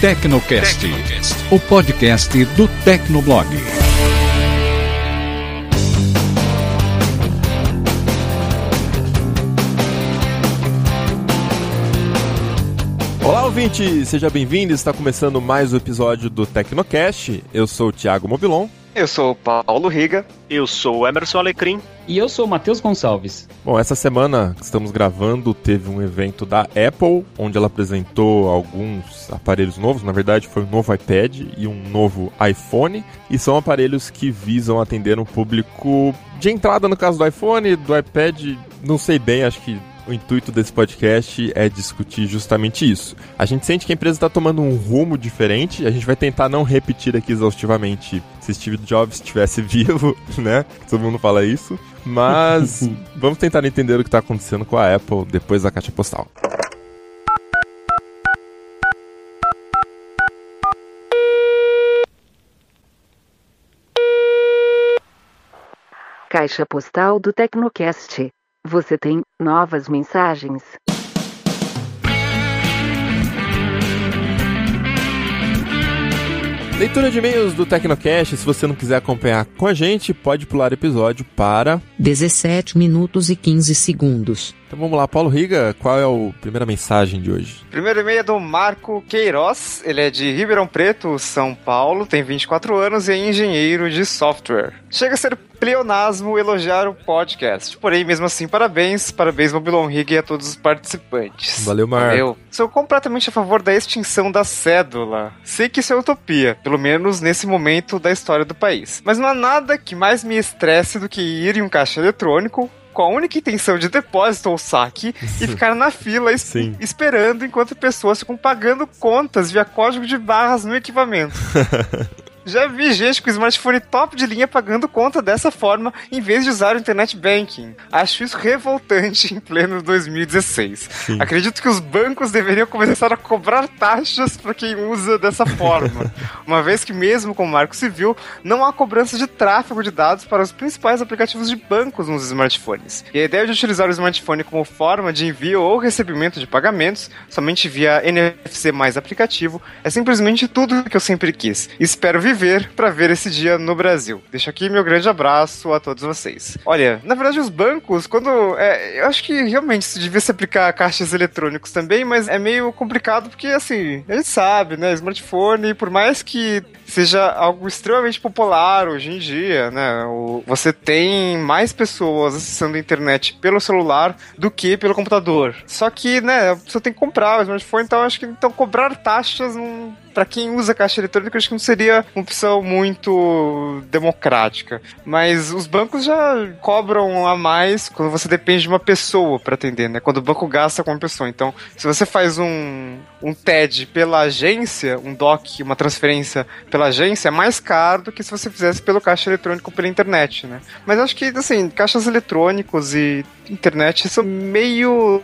Tecnocast, o podcast do Tecnoblog. Olá, ouvinte! Seja bem-vindo. Está começando mais um episódio do Tecnocast. Eu sou o Thiago Mobilon. Eu sou o Paulo Riga. Eu sou o Emerson Alecrim. E eu sou o Matheus Gonçalves. Bom, essa semana que estamos gravando teve um evento da Apple, onde ela apresentou alguns aparelhos novos. Na verdade, foi um novo iPad e um novo iPhone. E são aparelhos que visam atender um público de entrada, no caso do iPhone, do iPad, não sei bem, acho que o intuito desse podcast é discutir justamente isso. A gente sente que a empresa está tomando um rumo diferente, a gente vai tentar não repetir aqui exaustivamente se Steve Jobs estivesse vivo, né? Todo mundo fala isso. Mas vamos tentar entender o que está acontecendo com a Apple depois da caixa postal. Caixa postal do Tecnocast. Você tem novas mensagens. Leitura de e-mails do Tecnocast. Se você não quiser acompanhar com a gente, pode pular episódio para 17 minutos e 15 segundos. Então vamos lá, Paulo Riga, qual é a primeira mensagem de hoje? Primeiro e-mail é do Marco Queiroz, ele é de Ribeirão Preto, São Paulo, tem 24 anos e é engenheiro de software. Chega a ser pleonasmo elogiar o podcast. Porém, mesmo assim, parabéns, parabéns Mobilon Rig e a todos os participantes. Valeu, Marco. Valeu. Sou completamente a favor da extinção da cédula. Sei que isso é utopia, pelo menos nesse momento da história do país. Mas não há nada que mais me estresse do que ir em um caixa eletrônico, com a única intenção de depósito ou saque e ficar na fila es Sim. esperando enquanto pessoas ficam pagando contas via código de barras no equipamento. Já vi gente com smartphone top de linha pagando conta dessa forma em vez de usar o internet banking. Acho isso revoltante em pleno 2016. Sim. Acredito que os bancos deveriam começar a cobrar taxas para quem usa dessa forma. Uma vez que, mesmo com o Marco Civil, não há cobrança de tráfego de dados para os principais aplicativos de bancos nos smartphones. E a ideia de utilizar o smartphone como forma de envio ou recebimento de pagamentos, somente via NFC mais aplicativo, é simplesmente tudo que eu sempre quis. Espero viver para ver esse dia no Brasil. Deixo aqui meu grande abraço a todos vocês. Olha, na verdade, os bancos, quando. É, eu acho que realmente isso devia se aplicar a caixas eletrônicos também, mas é meio complicado porque, assim, a gente sabe, né? Smartphone, por mais que seja algo extremamente popular hoje em dia, né? Você tem mais pessoas acessando a internet pelo celular do que pelo computador. Só que, né, você tem que comprar o smartphone, então acho que então cobrar taxas não para quem usa caixa eletrônica, acho que não seria uma opção muito democrática. Mas os bancos já cobram a mais quando você depende de uma pessoa para atender, né? Quando o banco gasta com uma pessoa. Então, se você faz um, um TED pela agência, um DOC, uma transferência pela agência, é mais caro do que se você fizesse pelo caixa eletrônico pela internet, né? Mas acho que, assim, caixas eletrônicos e internet são meio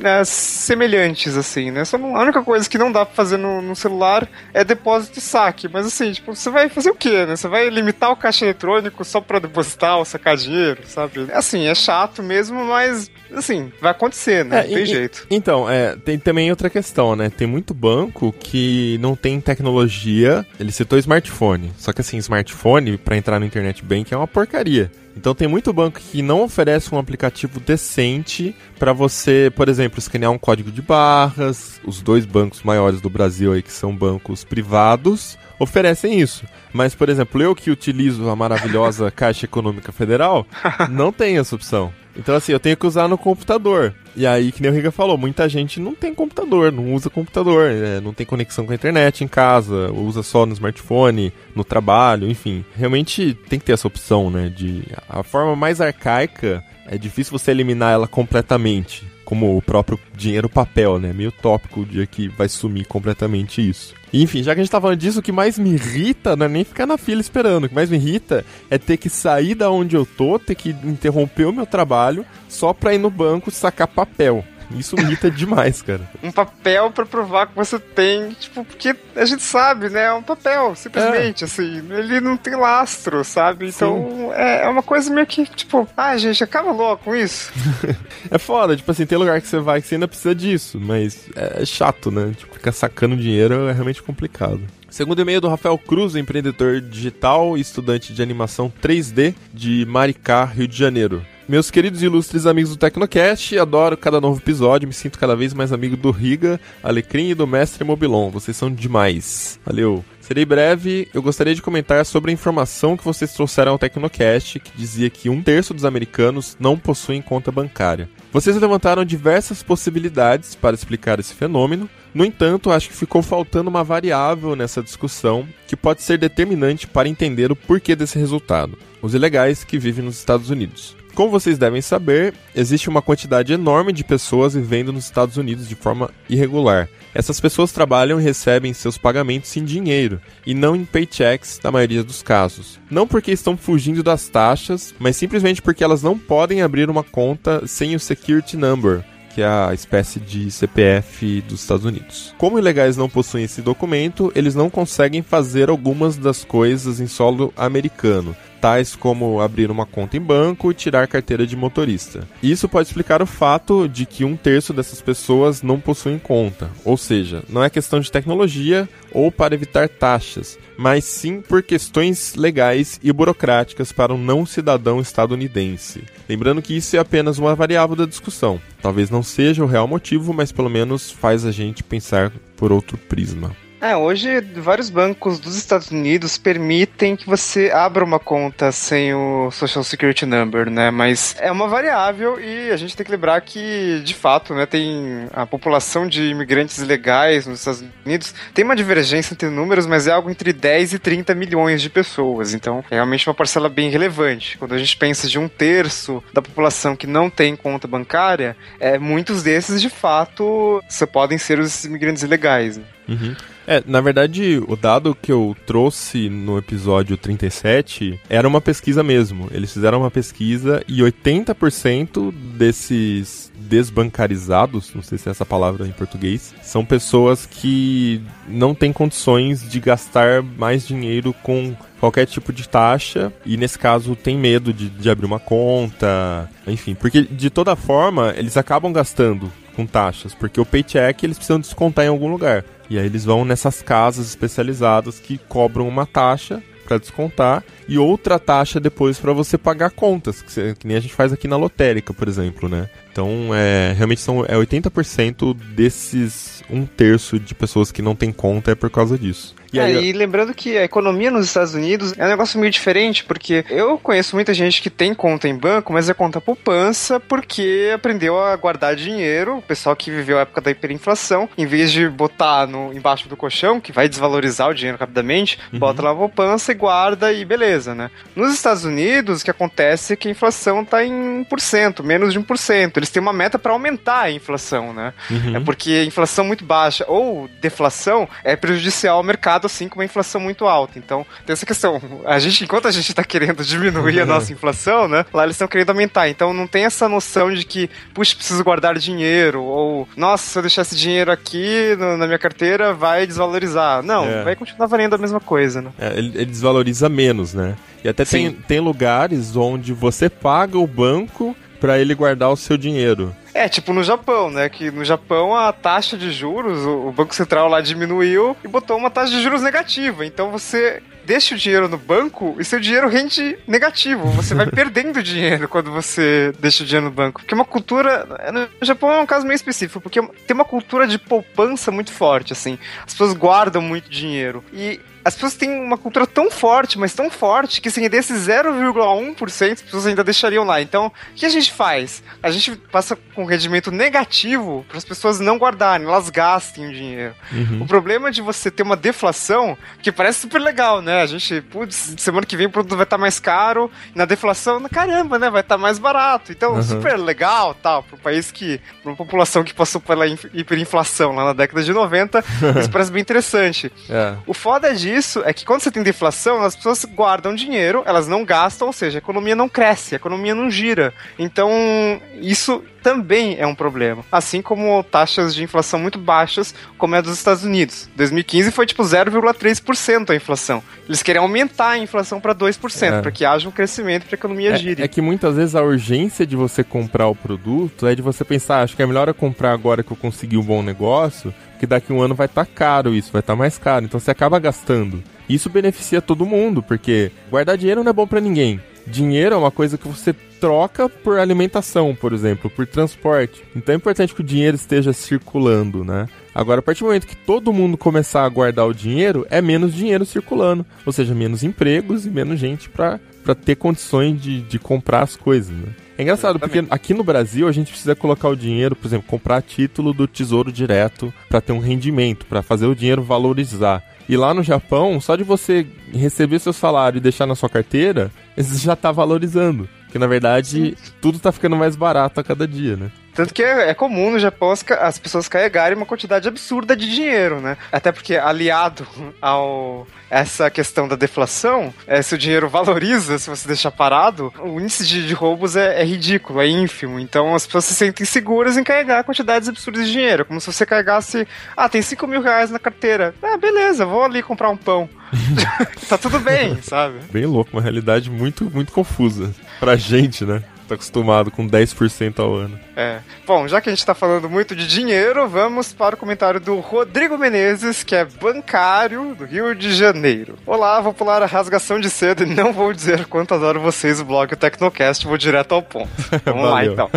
né, semelhantes, assim, né? Só a única coisa que não dá pra fazer no, no, celular é depósito e saque. Mas assim, tipo, você vai fazer o quê, né? Você vai limitar o caixa eletrônico só pra depositar ou sacar dinheiro, sabe? Assim, é chato mesmo, mas assim, vai acontecer, né? É, não tem e, jeito. Então, é, tem também outra questão, né? Tem muito banco que não tem tecnologia. Ele citou smartphone. Só que assim, smartphone, para entrar no internet bank é uma porcaria. Então tem muito banco que não oferece um aplicativo decente para você, por exemplo, escanear um código de barras. Os dois bancos maiores do Brasil aí que são bancos privados oferecem isso. Mas, por exemplo, eu que utilizo a maravilhosa Caixa Econômica Federal, não tem essa opção. Então, assim, eu tenho que usar no computador. E aí, que nem o Riga falou, muita gente não tem computador, não usa computador, né? não tem conexão com a internet em casa, usa só no smartphone, no trabalho, enfim. Realmente tem que ter essa opção, né? De a forma mais arcaica é difícil você eliminar ela completamente, como o próprio dinheiro papel, né? Meio tópico o dia que vai sumir completamente isso. E, enfim, já que a gente tá falando disso, o que mais me irrita não é nem ficar na fila esperando. O que mais me irrita é ter que sair da onde eu tô, ter que interromper o meu trabalho só pra ir no banco sacar papel. Isso irrita demais, cara. Um papel pra provar que você tem, tipo, porque a gente sabe, né? É um papel, simplesmente, é. assim. Ele não tem lastro, sabe? Então é, é, uma coisa meio que, tipo, ah, gente, acaba logo com isso. é foda, tipo assim, tem lugar que você vai que você ainda precisa disso, mas é chato, né? Tipo, ficar sacando dinheiro é realmente complicado. Segundo e-mail do Rafael Cruz, empreendedor digital e estudante de animação 3D de Maricá, Rio de Janeiro. Meus queridos e ilustres amigos do Tecnocast, adoro cada novo episódio, me sinto cada vez mais amigo do Riga, Alecrim e do Mestre Mobilon. Vocês são demais. Valeu. Serei breve, eu gostaria de comentar sobre a informação que vocês trouxeram ao Tecnocast, que dizia que um terço dos americanos não possuem conta bancária. Vocês levantaram diversas possibilidades para explicar esse fenômeno, no entanto, acho que ficou faltando uma variável nessa discussão que pode ser determinante para entender o porquê desse resultado: os ilegais que vivem nos Estados Unidos. Como vocês devem saber, existe uma quantidade enorme de pessoas vivendo nos Estados Unidos de forma irregular. Essas pessoas trabalham e recebem seus pagamentos em dinheiro, e não em paychecks na maioria dos casos. Não porque estão fugindo das taxas, mas simplesmente porque elas não podem abrir uma conta sem o security number, que é a espécie de CPF dos Estados Unidos. Como ilegais não possuem esse documento, eles não conseguem fazer algumas das coisas em solo americano, tais como abrir uma conta em banco e tirar carteira de motorista. Isso pode explicar o fato de que um terço dessas pessoas não possuem conta, ou seja, não é questão de tecnologia ou para evitar taxas, mas sim por questões legais e burocráticas para um não cidadão estadunidense. Lembrando que isso é apenas uma variável da discussão. Talvez não seja o real motivo, mas pelo menos faz a gente pensar por outro prisma. É, hoje vários bancos dos Estados Unidos permitem que você abra uma conta sem o Social Security Number, né? Mas é uma variável e a gente tem que lembrar que, de fato, né, tem a população de imigrantes legais nos Estados Unidos tem uma divergência entre números, mas é algo entre 10 e 30 milhões de pessoas. Então, é realmente uma parcela bem relevante. Quando a gente pensa de um terço da população que não tem conta bancária, é, muitos desses, de fato, só podem ser os imigrantes ilegais. Né? Uhum. É, na verdade, o dado que eu trouxe no episódio 37 era uma pesquisa mesmo. Eles fizeram uma pesquisa e 80% desses desbancarizados, não sei se é essa palavra em português, são pessoas que não têm condições de gastar mais dinheiro com qualquer tipo de taxa e nesse caso tem medo de, de abrir uma conta, enfim, porque de toda forma eles acabam gastando com taxas, porque o paycheck eles precisam descontar em algum lugar. E aí eles vão nessas casas especializadas que cobram uma taxa para descontar e outra taxa depois para você pagar contas, que, você, que, nem a gente faz aqui na lotérica, por exemplo, né? Então, é, realmente são é 80% desses um terço de pessoas que não tem conta é por causa disso. E, é, aí... e lembrando que a economia nos Estados Unidos é um negócio meio diferente, porque eu conheço muita gente que tem conta em banco, mas é conta poupança porque aprendeu a guardar dinheiro. O pessoal que viveu a época da hiperinflação, em vez de botar no, embaixo do colchão, que vai desvalorizar o dinheiro rapidamente, uhum. bota lá a poupança e guarda e beleza, né? Nos Estados Unidos, o que acontece é que a inflação tá em 1%, menos de 1%. Eles têm uma meta para aumentar a inflação, né? Uhum. É porque inflação muito baixa ou deflação é prejudicial ao mercado assim com uma inflação muito alta. Então, tem essa questão. A gente, enquanto a gente está querendo diminuir a nossa inflação, né? Lá eles estão querendo aumentar. Então, não tem essa noção de que, puxa, preciso guardar dinheiro, ou, nossa, se eu deixar esse dinheiro aqui no, na minha carteira, vai desvalorizar. Não, é. vai continuar valendo a mesma coisa, né? É, ele, ele desvaloriza menos, né? E até tem, tem lugares onde você paga o banco para ele guardar o seu dinheiro. É, tipo no Japão, né? Que no Japão a taxa de juros, o Banco Central lá diminuiu e botou uma taxa de juros negativa. Então você deixa o dinheiro no banco e seu dinheiro rende negativo. Você vai perdendo dinheiro quando você deixa o dinheiro no banco. Porque uma cultura. No Japão é um caso meio específico, porque tem uma cultura de poupança muito forte, assim. As pessoas guardam muito dinheiro. E as pessoas têm uma cultura tão forte, mas tão forte, que assim, desses 0,1% as pessoas ainda deixariam lá. Então, o que a gente faz? A gente passa com rendimento negativo para as pessoas não guardarem, elas gastem o dinheiro. Uhum. O problema de você ter uma deflação, que parece super legal, né? A gente, putz, semana que vem o produto vai estar tá mais caro, e na deflação, caramba, né? Vai estar tá mais barato. Então, uhum. super legal, tal, para um país que, para uma população que passou pela hiperinflação lá na década de 90, isso parece bem interessante. É. O foda disso disso é que quando você tem deflação, as pessoas guardam dinheiro, elas não gastam, ou seja, a economia não cresce, a economia não gira. Então, isso também é um problema. Assim como taxas de inflação muito baixas, como é a dos Estados Unidos. 2015 foi tipo 0,3% a inflação. Eles querem aumentar a inflação para 2%, É. para que haja um crescimento para a economia gire. É, é que muitas vezes a urgência de você comprar o produto é de você pensar, "Ah, acho que é melhor eu comprar agora que eu consegui um bom negócio, porque daqui um ano vai estar caro isso, vai estar mais caro. Então você acaba gastando. Isso beneficia todo mundo, porque guardar dinheiro não é bom pra ninguém. Dinheiro é uma coisa que você troca por alimentação, por exemplo, por transporte. Então é importante que o dinheiro esteja circulando, né? Agora, a partir do momento que todo mundo começar a guardar o dinheiro, é menos dinheiro circulando. Ou seja, menos empregos e menos gente pra ter condições de, de comprar as coisas, né? É engraçado, porque aqui no Brasil a gente precisa colocar o dinheiro, por exemplo, comprar título do Tesouro Direto pra ter um rendimento, pra fazer o dinheiro valorizar. E lá no Japão, só de você receber seu salário e deixar na sua carteira, isso já tá valorizando. Porque na verdade, tudo tá ficando mais barato a cada dia, né? Tanto que é, é comum no Japão as, as pessoas carregarem uma quantidade absurda de dinheiro, né? Até porque, aliado ao essa questão da deflação, é, se o dinheiro valoriza, se você deixar parado, o índice de, de roubos é, é ridículo, é ínfimo. Então as pessoas se sentem seguras em carregar quantidades absurdas de dinheiro. Como se você carregasse, ah, tem 5 mil reais na carteira. Ah, beleza, vou ali comprar um pão. tá tudo bem, sabe? Bem louco, uma realidade muito, muito confusa. Pra gente, né? Tá acostumado com 10% ao ano. É. Bom, já que a gente tá falando muito de dinheiro, vamos para o comentário do Rodrigo Menezes, que é bancário do Rio de Janeiro. Olá, vou pular a rasgação de cedo e não vou dizer quanto adoro vocês, o blog Tecnocast, vou direto ao ponto. Vamos lá então.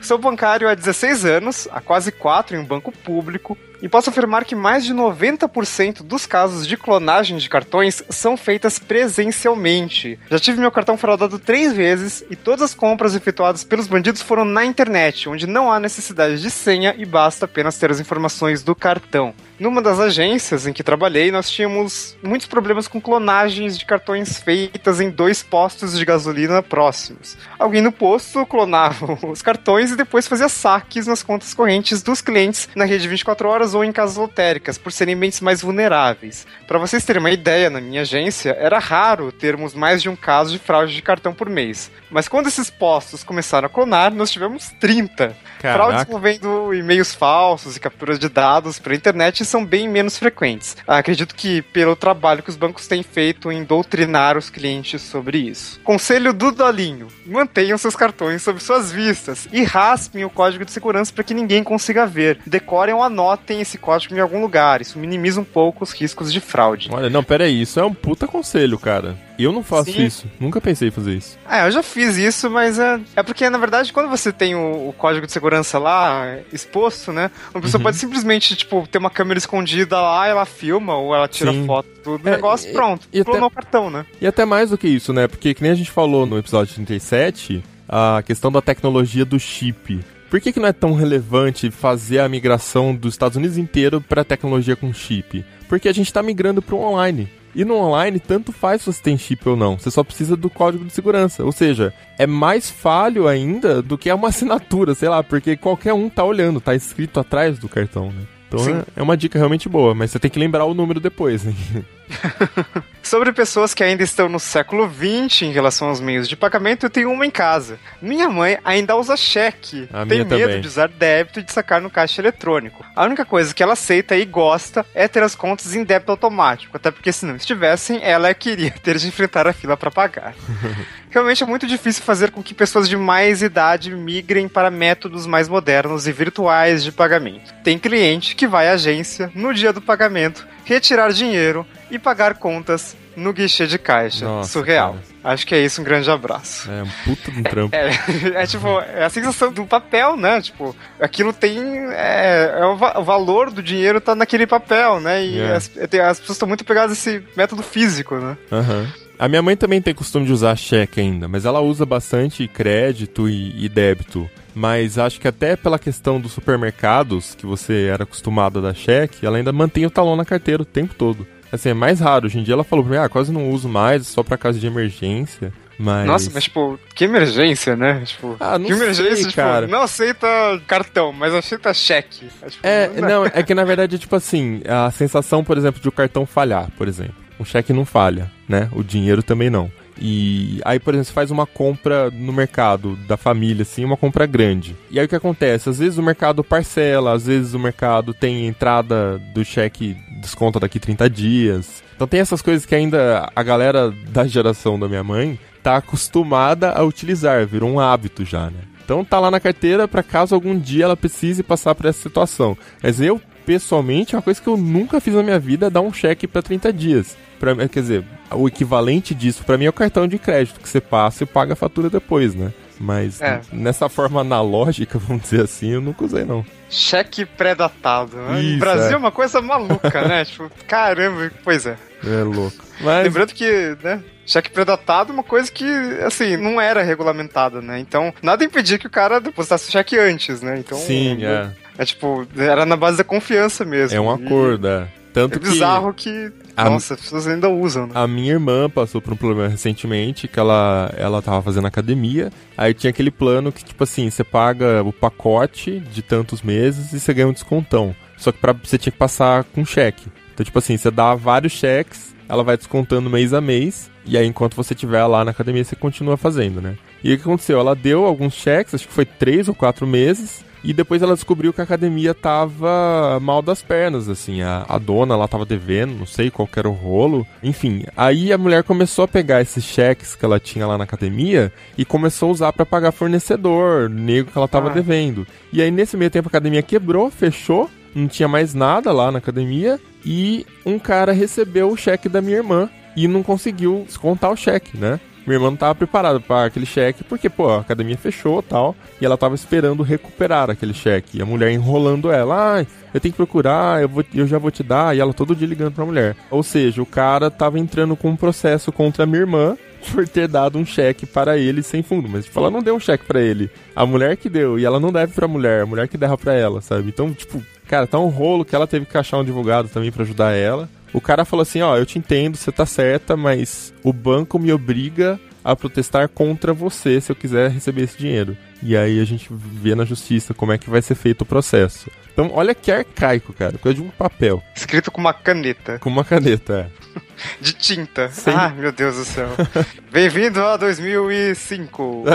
Sou bancário há 16 anos, há quase 4 em um banco público, e posso afirmar que mais de 90% dos casos de clonagem de cartões são feitas presencialmente. Já tive meu cartão fraudado três vezes e todas as compras efetuadas pelos bandidos foram na internet, onde não há necessidade de senha e basta apenas ter as informações do cartão. Numa das agências em que trabalhei, nós tínhamos muitos problemas com clonagens de cartões feitas em dois postos de gasolina próximos. Alguém no posto clonava os cartões e depois fazia saques nas contas correntes dos clientes na rede 24 horas ou em casas lotéricas, por serem mentes mais vulneráveis. Para vocês terem uma ideia, na minha agência, era raro termos mais de um caso de fraude de cartão por mês. Mas quando esses postos começaram a clonar, nós tivemos 30. Fraudes Caraca. envolvendo e-mails falsos e capturas de dados pela internet são bem menos frequentes. Acredito que pelo trabalho que os bancos têm feito em doutrinar os clientes sobre isso. Conselho do Dolinho: mantenham seus cartões sob suas vistas e raspem o código de segurança para que ninguém consiga ver. Decorem ou anotem esse código em algum lugar. Isso minimiza um pouco os riscos de fraude. Olha, não, pera aí, isso é um puta conselho, cara. Eu não faço Sim. isso. Nunca pensei em fazer isso. É, eu já fiz isso, mas é, é porque, na verdade, quando você tem o, o código de segurança lá exposto, né? Uma pessoa pode simplesmente, tipo, ter uma câmera escondida lá, ela filma ou ela tira Sim. foto do É, negócio, e- pronto. e até- o cartão, né? E até mais do que isso, né? Porque, que nem a gente falou no episódio 37, a questão da tecnologia do chip. Por que, que não é tão relevante fazer a migração dos Estados Unidos inteiro para tecnologia com chip? Porque a gente está migrando para o online. E no online, tanto faz se você tem chip ou não. Você só precisa do código de segurança. Ou seja, é mais falho ainda do que uma assinatura, sei lá, porque qualquer um tá olhando, tá escrito atrás do cartão, né? Então Sim. é, é uma dica realmente boa, mas você tem que lembrar o número depois, né? Sobre pessoas que ainda estão no século XX em relação aos meios de pagamento, eu tenho uma em casa. Minha mãe ainda usa cheque. A Tem medo também. de usar débito e de sacar no caixa eletrônico. A única coisa que ela aceita e gosta é ter as contas em débito automático, até porque se não estivessem, ela queria ter de enfrentar a fila para pagar. Realmente é muito difícil fazer com que pessoas de mais idade migrem para métodos mais modernos e virtuais de pagamento. Tem cliente que vai à agência no dia do pagamento, retirar dinheiro e pagar contas no guichê de caixa. Nossa, Surreal. cara. Acho que é isso, um grande abraço. É um puta de um trampo. É, é tipo, é a sensação do papel, né? Tipo, aquilo tem. É, é o, va- o valor do dinheiro tá naquele papel, né? E É. as, tem- as pessoas estão muito pegadas a esse método físico, né? Aham. A minha mãe também tem costume de usar cheque ainda, mas ela usa bastante crédito e, e débito. Mas acho que até pela questão dos supermercados, que você era acostumado a dar cheque, ela ainda mantém o talão na carteira o tempo todo. Assim, é mais raro. Hoje em dia ela falou pra mim, ah, quase não uso mais, só pra caso de emergência. Mas... Nossa, mas tipo, que emergência, né? Tipo, Ah, não que emergência, sei, tipo, cara. não aceita cartão, mas aceita cheque. tipo, É, não- não, é que na verdade é tipo assim, a sensação, por exemplo, de o cartão falhar, por exemplo. O cheque não falha, né? O dinheiro também não. E aí, por exemplo, você faz uma compra no mercado da família, assim, uma compra grande. E aí o que acontece? Às vezes o mercado parcela, às vezes o mercado tem entrada do cheque desconta daqui 30 dias. Então tem essas coisas que ainda a galera da geração da minha mãe tá acostumada a utilizar, virou um hábito já, né? Então tá lá na carteira para caso algum dia ela precise passar por essa situação. Mas eu, pessoalmente, é uma coisa que eu nunca fiz na minha vida é dar um cheque para 30 dias. Pra, quer dizer, o equivalente disso para mim é o cartão de crédito que você passa e paga a fatura depois, né? Mas É. nessa forma analógica, vamos dizer assim, eu nunca usei não. Cheque pré-datado. né? Isso, no Brasil é. é uma coisa maluca, né? Tipo, caramba, pois é. É louco. Mas Lembrando que, né? Cheque pré-datado é uma coisa que, assim, não era regulamentada, né? Então, nada impedia que o cara depositasse o cheque antes, né? Então, sim, é. É tipo, era na base da confiança mesmo. É um E acordo, é. Tanto É que bizarro que. A- Nossa, as pessoas ainda usam, né? A minha irmã passou por um problema recentemente que ela, ela tava fazendo academia. Aí tinha aquele plano que, tipo assim, você paga o pacote de tantos meses e você ganha um descontão. Só que pra, você tinha que passar com cheque. Então, tipo assim, você dá vários cheques, ela vai descontando mês a mês. E aí, enquanto você estiver lá na academia, você continua fazendo, né? E o que aconteceu? Ela deu alguns cheques, acho que foi três ou quatro meses. E depois ela descobriu que a academia tava mal das pernas, assim. A, a dona lá tava devendo, não sei qual era o rolo. Enfim, aí a mulher começou a pegar esses cheques que ela tinha lá na academia e começou a usar pra pagar fornecedor, nego que ela tava Ah. devendo. E aí nesse meio tempo a academia quebrou, fechou, não tinha mais nada lá na academia. E um cara recebeu o cheque da minha irmã e não conseguiu descontar o cheque, né? Minha irmã não tava preparada para aquele cheque, porque, pô, a academia fechou tal, e ela tava esperando recuperar aquele cheque. E a mulher enrolando ela, ah, eu tenho que procurar, eu, vou, eu já vou te dar, e ela todo dia ligando pra mulher. Ou seja, o cara tava entrando com um processo contra a minha irmã por ter dado um cheque para ele sem fundo. Mas, tipo, ela não deu um cheque para ele. A mulher que deu, e ela não deve pra mulher, a mulher que derra pra ela, sabe? Então, tipo, cara, tá um rolo que ela teve que achar um advogado também pra ajudar ela. O cara falou assim, ó, eu te entendo, você tá certa, mas o banco me obriga a protestar contra você se eu quiser receber esse dinheiro. E aí a gente vê na justiça como é que vai ser feito o processo. Então, olha que arcaico, cara, coisa de um papel, Escrito com uma caneta. com uma caneta. é. De tinta. Sim. Ah, meu Deus do céu. Bem-vindo a 2005.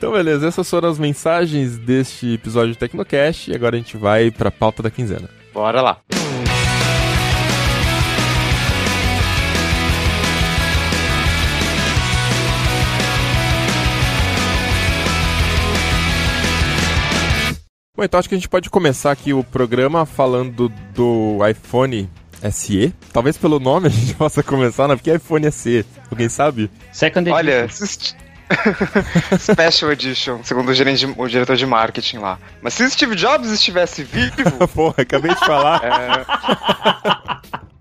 Então, beleza, essas foram as mensagens deste episódio do Tecnocast e agora a gente vai pra pauta da quinzena. Bora lá. Bom, então acho que a gente pode começar aqui o programa falando do iPhone SE. Talvez pelo nome a gente possa começar, né? Porque iPhone SE, alguém sabe? Second Edition. Olha, Special Edition, segundo o, gerente o diretor de marketing lá. Mas se Steve Jobs estivesse vivo, Porra, acabei de falar.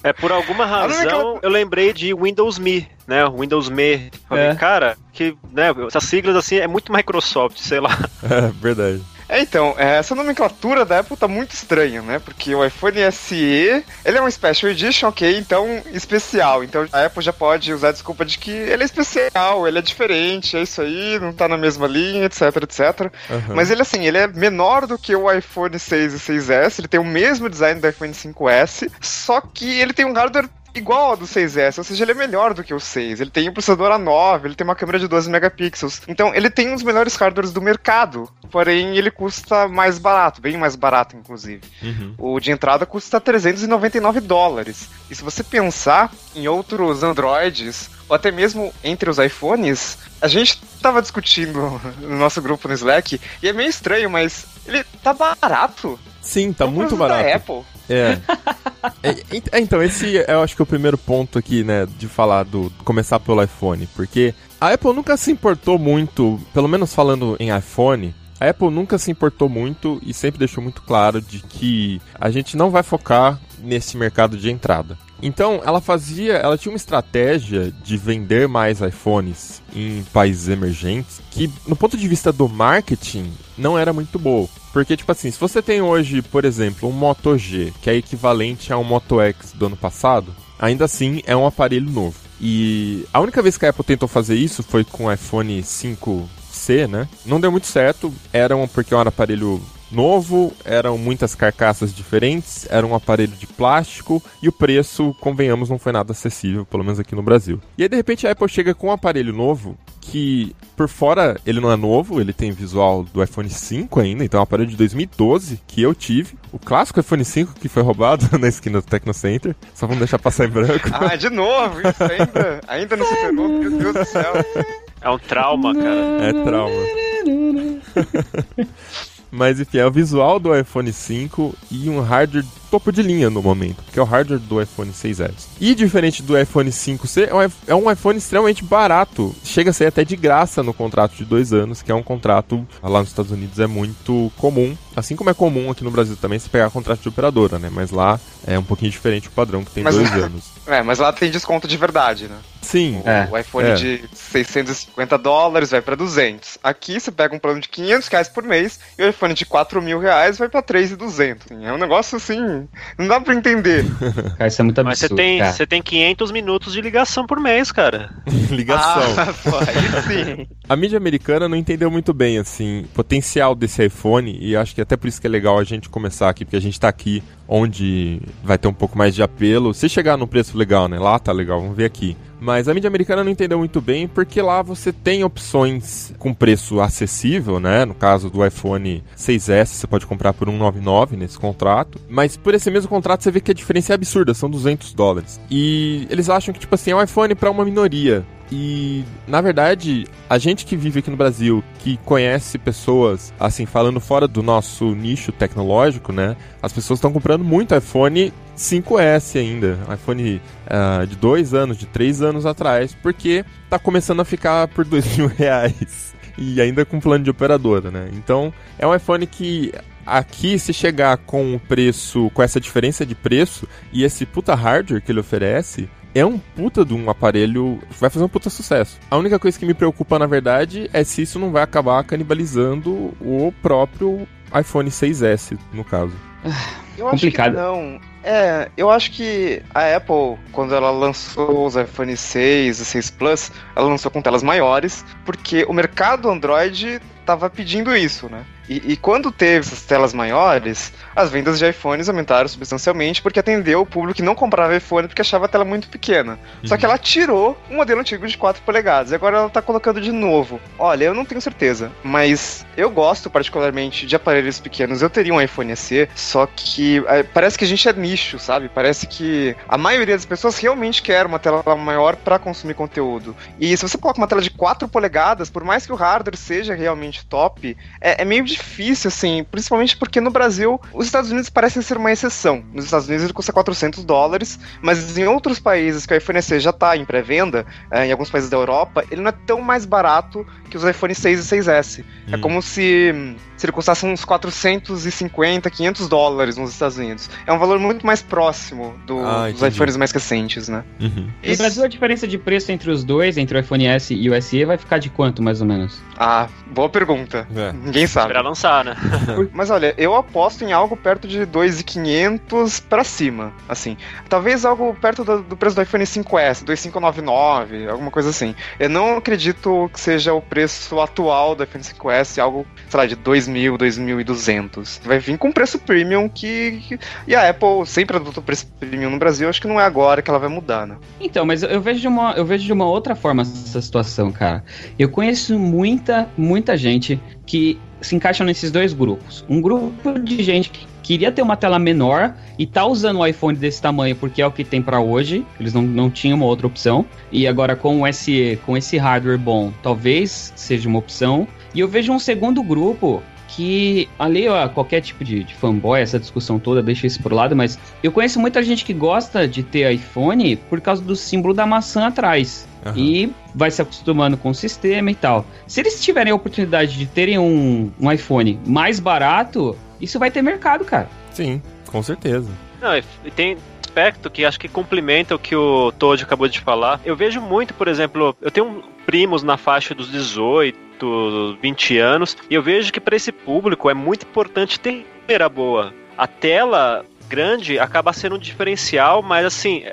é, É, por alguma razão, eu lembrei de Windows Me, né? Windows Me. Falei, É. cara, que, né, essas siglas assim é muito Microsoft, sei lá. É, verdade. É, então, é, essa nomenclatura da Apple tá muito estranha, né? Porque o iPhone SE, ele é um Special Edition, ok, então especial. Então a Apple já pode usar a desculpa de que ele é especial, ele é diferente, é isso aí, não tá na mesma linha, etc, etc. Aham. Mas ele, assim, ele é menor do que o iPhone 6 e 6S, ele tem o mesmo design do iPhone 5S, só que ele tem um hardware igual ao do 6S, ou seja, ele é melhor do que o 6. Ele tem um processador A9, ele tem uma câmera de 12 megapixels. Então, ele tem um dos melhores hardwares do mercado, porém ele custa mais barato, bem mais barato, inclusive. Uhum. O de entrada custa 399 dólares. E se você pensar em outros Androids, ou até mesmo entre os iPhones, a gente tava discutindo no nosso grupo no Slack, e é meio estranho, mas ele tá barato. Sim, tá muito barato. Da Apple. É. É, é, Então, esse é, eu acho que é o primeiro ponto aqui, né, de falar do. começar pelo iPhone, porque a Apple nunca se importou muito, pelo menos falando em iPhone. A Apple nunca se importou muito e sempre deixou muito claro de que a gente não vai focar nesse mercado de entrada. Então, ela fazia, ela tinha uma estratégia de vender mais iPhones em países emergentes que, no ponto de vista do marketing, não era muito boa. Porque, tipo assim, se você tem hoje, por exemplo, um Moto G, que é equivalente a um Moto X do ano passado, ainda assim é um aparelho novo. E a única vez que a Apple tentou fazer isso foi com o iPhone 5C, né? Não deu muito certo, era um, porque era um aparelho novo, eram muitas carcaças diferentes, era um aparelho de plástico e o preço, convenhamos, não foi nada acessível, pelo menos aqui no Brasil. E aí de repente a Apple chega com um aparelho novo que por fora ele não é novo, ele tem visual do iPhone 5 ainda, então é um aparelho de 2012 que eu tive. O clássico iPhone 5 que foi roubado na esquina do Tecno Center. Só vamos deixar passar em branco. Ah, de novo, isso ainda, ainda não superou, meu Deus do céu. É um trauma, cara. É trauma. Mas enfim, é o visual do iPhone 5 e um hardware topo de linha no momento, que é o hardware do iPhone 6S. E diferente do iPhone 5C, é um- é um iPhone extremamente barato. Chega a ser até de graça no contrato de dois anos, que é um contrato lá nos Estados Unidos é muito comum. Assim como é comum aqui no Brasil também se pegar contrato de operadora, né? Mas lá é um pouquinho diferente o padrão, que tem Mas- dois anos. É, mas lá tem desconto de verdade, né? Sim, O, É. o iPhone É. de 650 dólares vai pra 200. Aqui você pega um plano de 500 reais por mês e o iPhone de 4 mil reais vai pra 3,200. É um negócio assim, não dá pra entender. Cara, isso é muito Mas você absurdo, tem, cara. você tem 500 minutos de ligação por mês, cara. ligação. Ah, sim. A mídia americana não entendeu muito bem, assim, o potencial desse iPhone, e acho que até por isso que é legal a gente começar aqui, porque a gente tá aqui onde vai ter um pouco mais de apelo. Se chegar no preço legal, né? Lá tá legal, vamos ver aqui. Mas a mídia americana não entendeu muito bem, porque lá você tem opções com preço acessível, né? No caso do iPhone 6S, você pode comprar por 199 nesse contrato. Mas por esse mesmo contrato você vê que a diferença é absurda, são 200 dólares. E eles acham que, tipo assim, é um iPhone para uma minoria. E, na verdade, a gente que vive aqui no Brasil, que conhece pessoas, assim, falando fora do nosso nicho tecnológico, né? As pessoas estão comprando muito iPhone 5S ainda, iPhone ah, de dois anos, de três anos atrás, porque tá começando a ficar por dois mil reais. E ainda com plano de operadora, né? Então, é um iPhone que aqui, se chegar com o preço, com essa diferença de preço e esse puta hardware que ele oferece, é um puta de um aparelho. Vai fazer um puta sucesso. A única coisa que me preocupa, na verdade, é se isso não vai acabar canibalizando o próprio iPhone 6S, no caso. Eu acho Complicado. que não. É, eu acho que a Apple, quando ela lançou os iPhone 6 e 6 Plus, ela lançou com telas maiores, porque o mercado Android estava pedindo isso, né? E, e quando teve essas telas maiores, as vendas de iPhones aumentaram substancialmente porque atendeu o público que não comprava iPhone porque achava a tela muito pequena. Só que ela tirou um modelo antigo de 4 polegadas e agora ela tá colocando de novo. Olha, eu não tenho certeza, mas eu gosto particularmente de aparelhos pequenos. Eu teria um iPhone SE, só que é, parece que a gente é nicho, sabe? Parece que a maioria das pessoas realmente quer uma tela maior para consumir conteúdo. E se você coloca uma tela de 4 polegadas, por mais que o hardware seja realmente top, é, é meio difícil, assim, principalmente porque no Brasil os Estados Unidos parecem ser uma exceção. Nos Estados Unidos ele custa 400 dólares, mas em outros países que o iPhone SE já está em pré-venda, eh, em alguns países da Europa, ele não é tão mais barato que os iPhone 6 e 6S. É Hum. como se, se ele custasse uns 450, 500 dólares nos Estados Unidos. É um valor muito mais próximo do- Ah, dos iPhones mais recentes, né? Uhum. No Brasil, a diferença de preço entre os dois, entre o iPhone S e o SE, vai ficar de quanto, mais ou menos? Ah, boa pergunta. É. Ninguém sabe. Lançar, né? Mas olha, eu aposto em algo perto de 2.500 pra cima, assim. Talvez algo perto do, do preço do iPhone 5S, 2.599, alguma coisa assim. Eu não acredito que seja o preço atual do iPhone 5S, algo, sei lá, de 2.000, 2.200. Vai vir com preço premium que, que- E a Apple sempre adotou preço premium no Brasil, acho que não é agora que ela vai mudar, né? Então, mas eu- eu vejo de uma, eu vejo de uma outra forma essa situação, cara. Eu conheço muita, muita gente que se encaixa nesses dois grupos. Um grupo de gente que queria ter uma tela menor e tá usando um iPhone desse tamanho porque é o que tem pra hoje. Eles não, não tinham uma outra opção. E agora com o SE, com esse hardware bom, talvez seja uma opção. E eu vejo um segundo grupo que, ali, ó, qualquer tipo de, de fanboy, essa discussão toda, deixa isso pro lado, mas eu conheço muita gente que gosta de ter iPhone por causa do símbolo da maçã atrás. Aham. E vai se acostumando com o sistema e tal. Se eles tiverem a oportunidade de terem um, um iPhone mais barato, isso vai ter mercado, cara. Sim, com certeza. Não, e tem aspecto que acho que complementa o que o Todd acabou de falar. Eu vejo muito, por exemplo, eu tenho primos na faixa dos 18, 20 anos, e eu vejo que para esse público é muito importante ter a boa. A tela grande acaba sendo um diferencial, mas assim,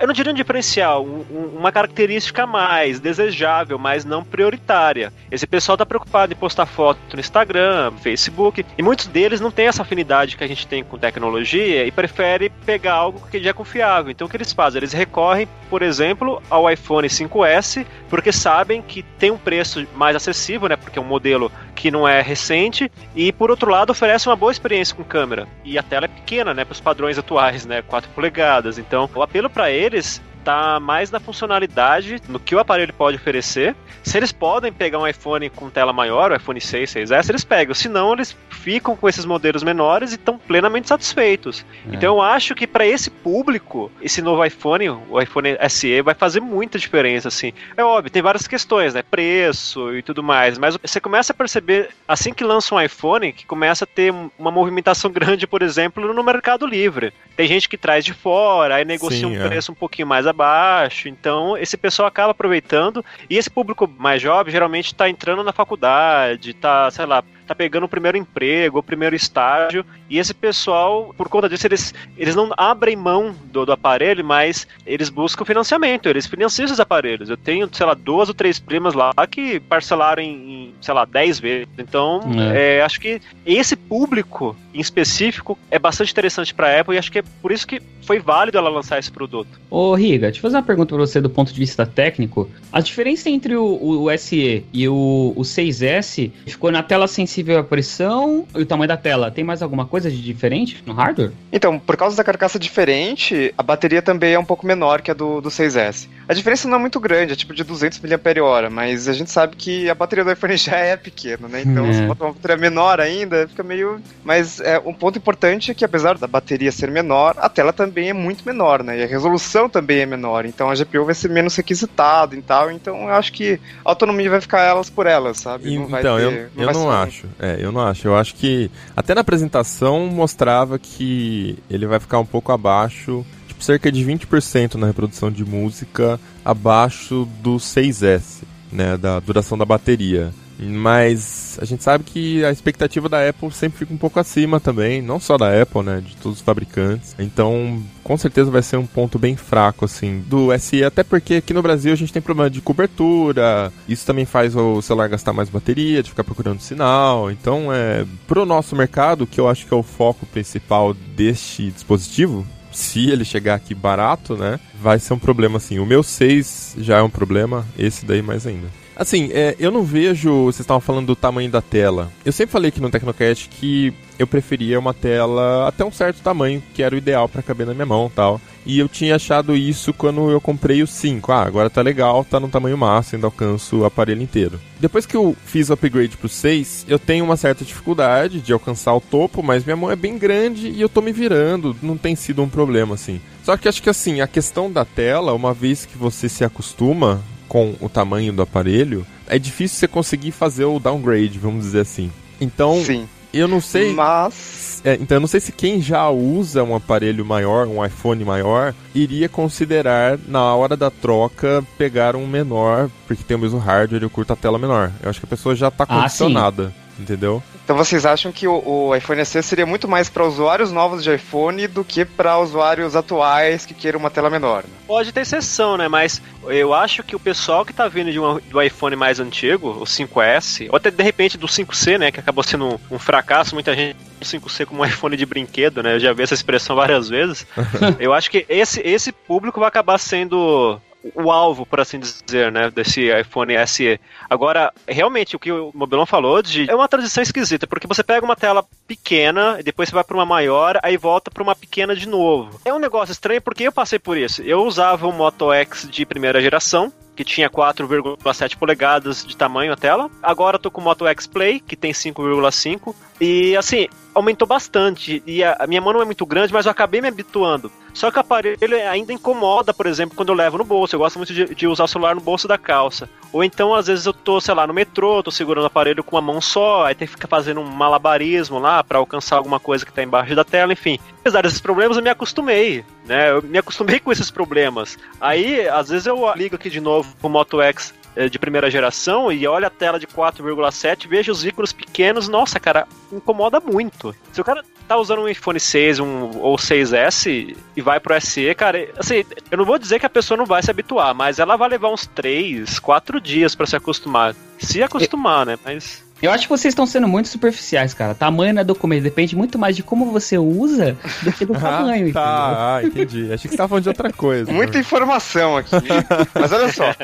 eu não diria um diferencial, um, um, uma característica mais desejável, mas não prioritária. Esse pessoal está preocupado em postar foto no Instagram, Facebook, e muitos deles não têm essa afinidade que a gente tem com tecnologia e prefere pegar algo que já é confiável. Então o que eles fazem? Eles recorrem, por exemplo, ao iPhone 5S, porque sabem que tem um preço mais acessível, né? Porque é um modelo que não é recente, e por outro lado oferece uma boa experiência com câmera. E a tela é pequena, né? Para os padrões atuais, né? 4 polegadas. Então o apelo para eles tá mais na funcionalidade, no que o aparelho pode oferecer. Se eles podem pegar um iPhone com tela maior, o iPhone 6, 6S, eles pegam. Se não, eles ficam com esses modelos menores e estão plenamente satisfeitos. É. Então eu acho que para esse público, esse novo iPhone, o iPhone SE, vai fazer muita diferença, assim. É óbvio, tem várias questões, né? Preço e tudo mais, mas você começa a perceber, assim que lança um iPhone, que começa a ter uma movimentação grande, por exemplo, no Mercado Livre. Tem gente que traz de fora, aí negocia Sim, um é. preço um pouquinho mais abaixo. Então, esse pessoal acaba aproveitando. E esse público mais jovem geralmente está entrando na faculdade, está, sei lá, tá pegando o primeiro emprego, o primeiro estágio, e esse pessoal, por conta disso, eles, eles não abrem mão do, do aparelho, mas eles buscam financiamento, eles financiam esses aparelhos. Eu tenho, sei lá, duas ou três primas lá que parcelaram em, em sei lá, dez vezes. Então, é. É, acho que esse público em específico é bastante interessante para a Apple e acho que é por isso que foi válido ela lançar esse produto. Ô, Riga, deixa eu fazer uma pergunta para você do ponto de vista técnico. A diferença entre o, o SE e o, o 6S ficou na tela sensível sensível à pressão e o tamanho da tela. Tem mais alguma coisa de diferente no hardware? Então, por causa da carcaça diferente, a bateria também é um pouco menor que a do, do 6S. A diferença não é muito grande, é tipo de 200 mAh, mas a gente sabe que a bateria do iPhone já é pequena, né? Então, é. se botar uma bateria menor ainda, fica meio... Mas é, um ponto importante é que, apesar da bateria ser menor, a tela também é muito menor, né? E a resolução também é menor, então a GPU vai ser menos requisitada e tal, então eu acho que a autonomia vai ficar elas por elas, sabe? Não então, ter, eu, não, eu não acho. É, eu não acho. Eu acho que até na apresentação mostrava que ele vai ficar um pouco abaixo, tipo cerca de 20% na reprodução de música abaixo do 6S, né, da duração da bateria. Mas a gente sabe que a expectativa da Apple sempre fica um pouco acima também, não só da Apple, né, de todos os fabricantes. Então, com certeza vai ser um ponto bem fraco assim do SE, até porque aqui no Brasil a gente tem problema de cobertura. Isso também faz o celular gastar mais bateria, de ficar procurando sinal. Então, é pro nosso mercado, que eu acho que é o foco principal deste dispositivo, se ele chegar aqui barato, né, vai ser um problema assim. O meu 6 já é um problema, esse daí mais ainda. Assim, é, eu não vejo. Vocês estavam falando do tamanho da tela. Eu sempre falei aqui no Tecnocast que eu preferia uma tela até um certo tamanho, que era o ideal para caber na minha mão tal. E eu tinha achado isso quando eu comprei o 5. Ah, agora tá legal, tá no tamanho máximo, ainda alcanço o aparelho inteiro. Depois que eu fiz o upgrade pro 6, eu tenho uma certa dificuldade de alcançar o topo, mas minha mão é bem grande e eu tô me virando, não tem sido um problema assim. Só que acho que assim, a questão da tela, uma vez que você se acostuma, com o tamanho do aparelho, é difícil você conseguir fazer o downgrade, vamos dizer assim. Então, Sim. eu não sei. Mas. É, então, eu não sei se quem já usa um aparelho maior, um iPhone maior, iria considerar, na hora da troca, pegar um menor, porque tem o mesmo hardware e o curta tela menor. Eu acho que a pessoa já está condicionada. Ah, entendeu? Então vocês acham que o, o iPhone SE seria muito mais para usuários novos de iPhone do que para usuários atuais que queiram uma tela menor? Né? Pode ter exceção, né? Mas eu acho que o pessoal que tá vindo de um, do iPhone mais antigo, o 5S, ou até de repente do 5C, né, que acabou sendo um, um fracasso, muita gente 5C como um iPhone de brinquedo, né? Eu já vi essa expressão várias vezes. eu acho que esse, esse público vai acabar sendo o alvo, por assim dizer, né, desse iPhone SE. Agora, realmente, o que o Mobilon falou de, é uma transição esquisita, porque você pega uma tela pequena, e depois você vai para uma maior, aí volta para uma pequena de novo. É um negócio estranho porque eu passei por isso. Eu usava o Moto X de primeira geração, que tinha 4,7 polegadas de tamanho a tela. Agora eu tô com o Moto X Play, que tem 5,5. E assim, aumentou bastante. E a, minha mão não é muito grande, mas eu acabei me habituando. Só que o aparelho ainda incomoda, por exemplo, quando eu levo no bolso. Eu gosto muito de, de, usar o celular no bolso da calça. Ou então, às vezes, eu tô, sei lá, no metrô, tô segurando o aparelho com uma mão só, aí tem que ficar fazendo um malabarismo lá para alcançar alguma coisa que tá embaixo da tela, enfim. Apesar desses problemas, eu me acostumei, né? Eu me acostumei com esses problemas. Aí, às vezes, eu ligo aqui de novo o Moto X de primeira geração e olha a tela de 4,7, veja os ícones pequenos, nossa, cara, incomoda muito. Se o cara tá usando um iPhone 6 um, ou 6S e vai pro SE, cara, assim, eu não vou dizer que a pessoa não vai se habituar, mas ela vai levar uns 3, 4 dias para se acostumar. Se acostumar, né? Mas. Eu acho que vocês estão sendo muito superficiais, cara. Tamanho não é documento, depende muito mais de como você usa do que do tamanho. ah, tá, ah, entendi. Achei que você tava falando de outra coisa. Muita né? informação aqui. Mas olha só.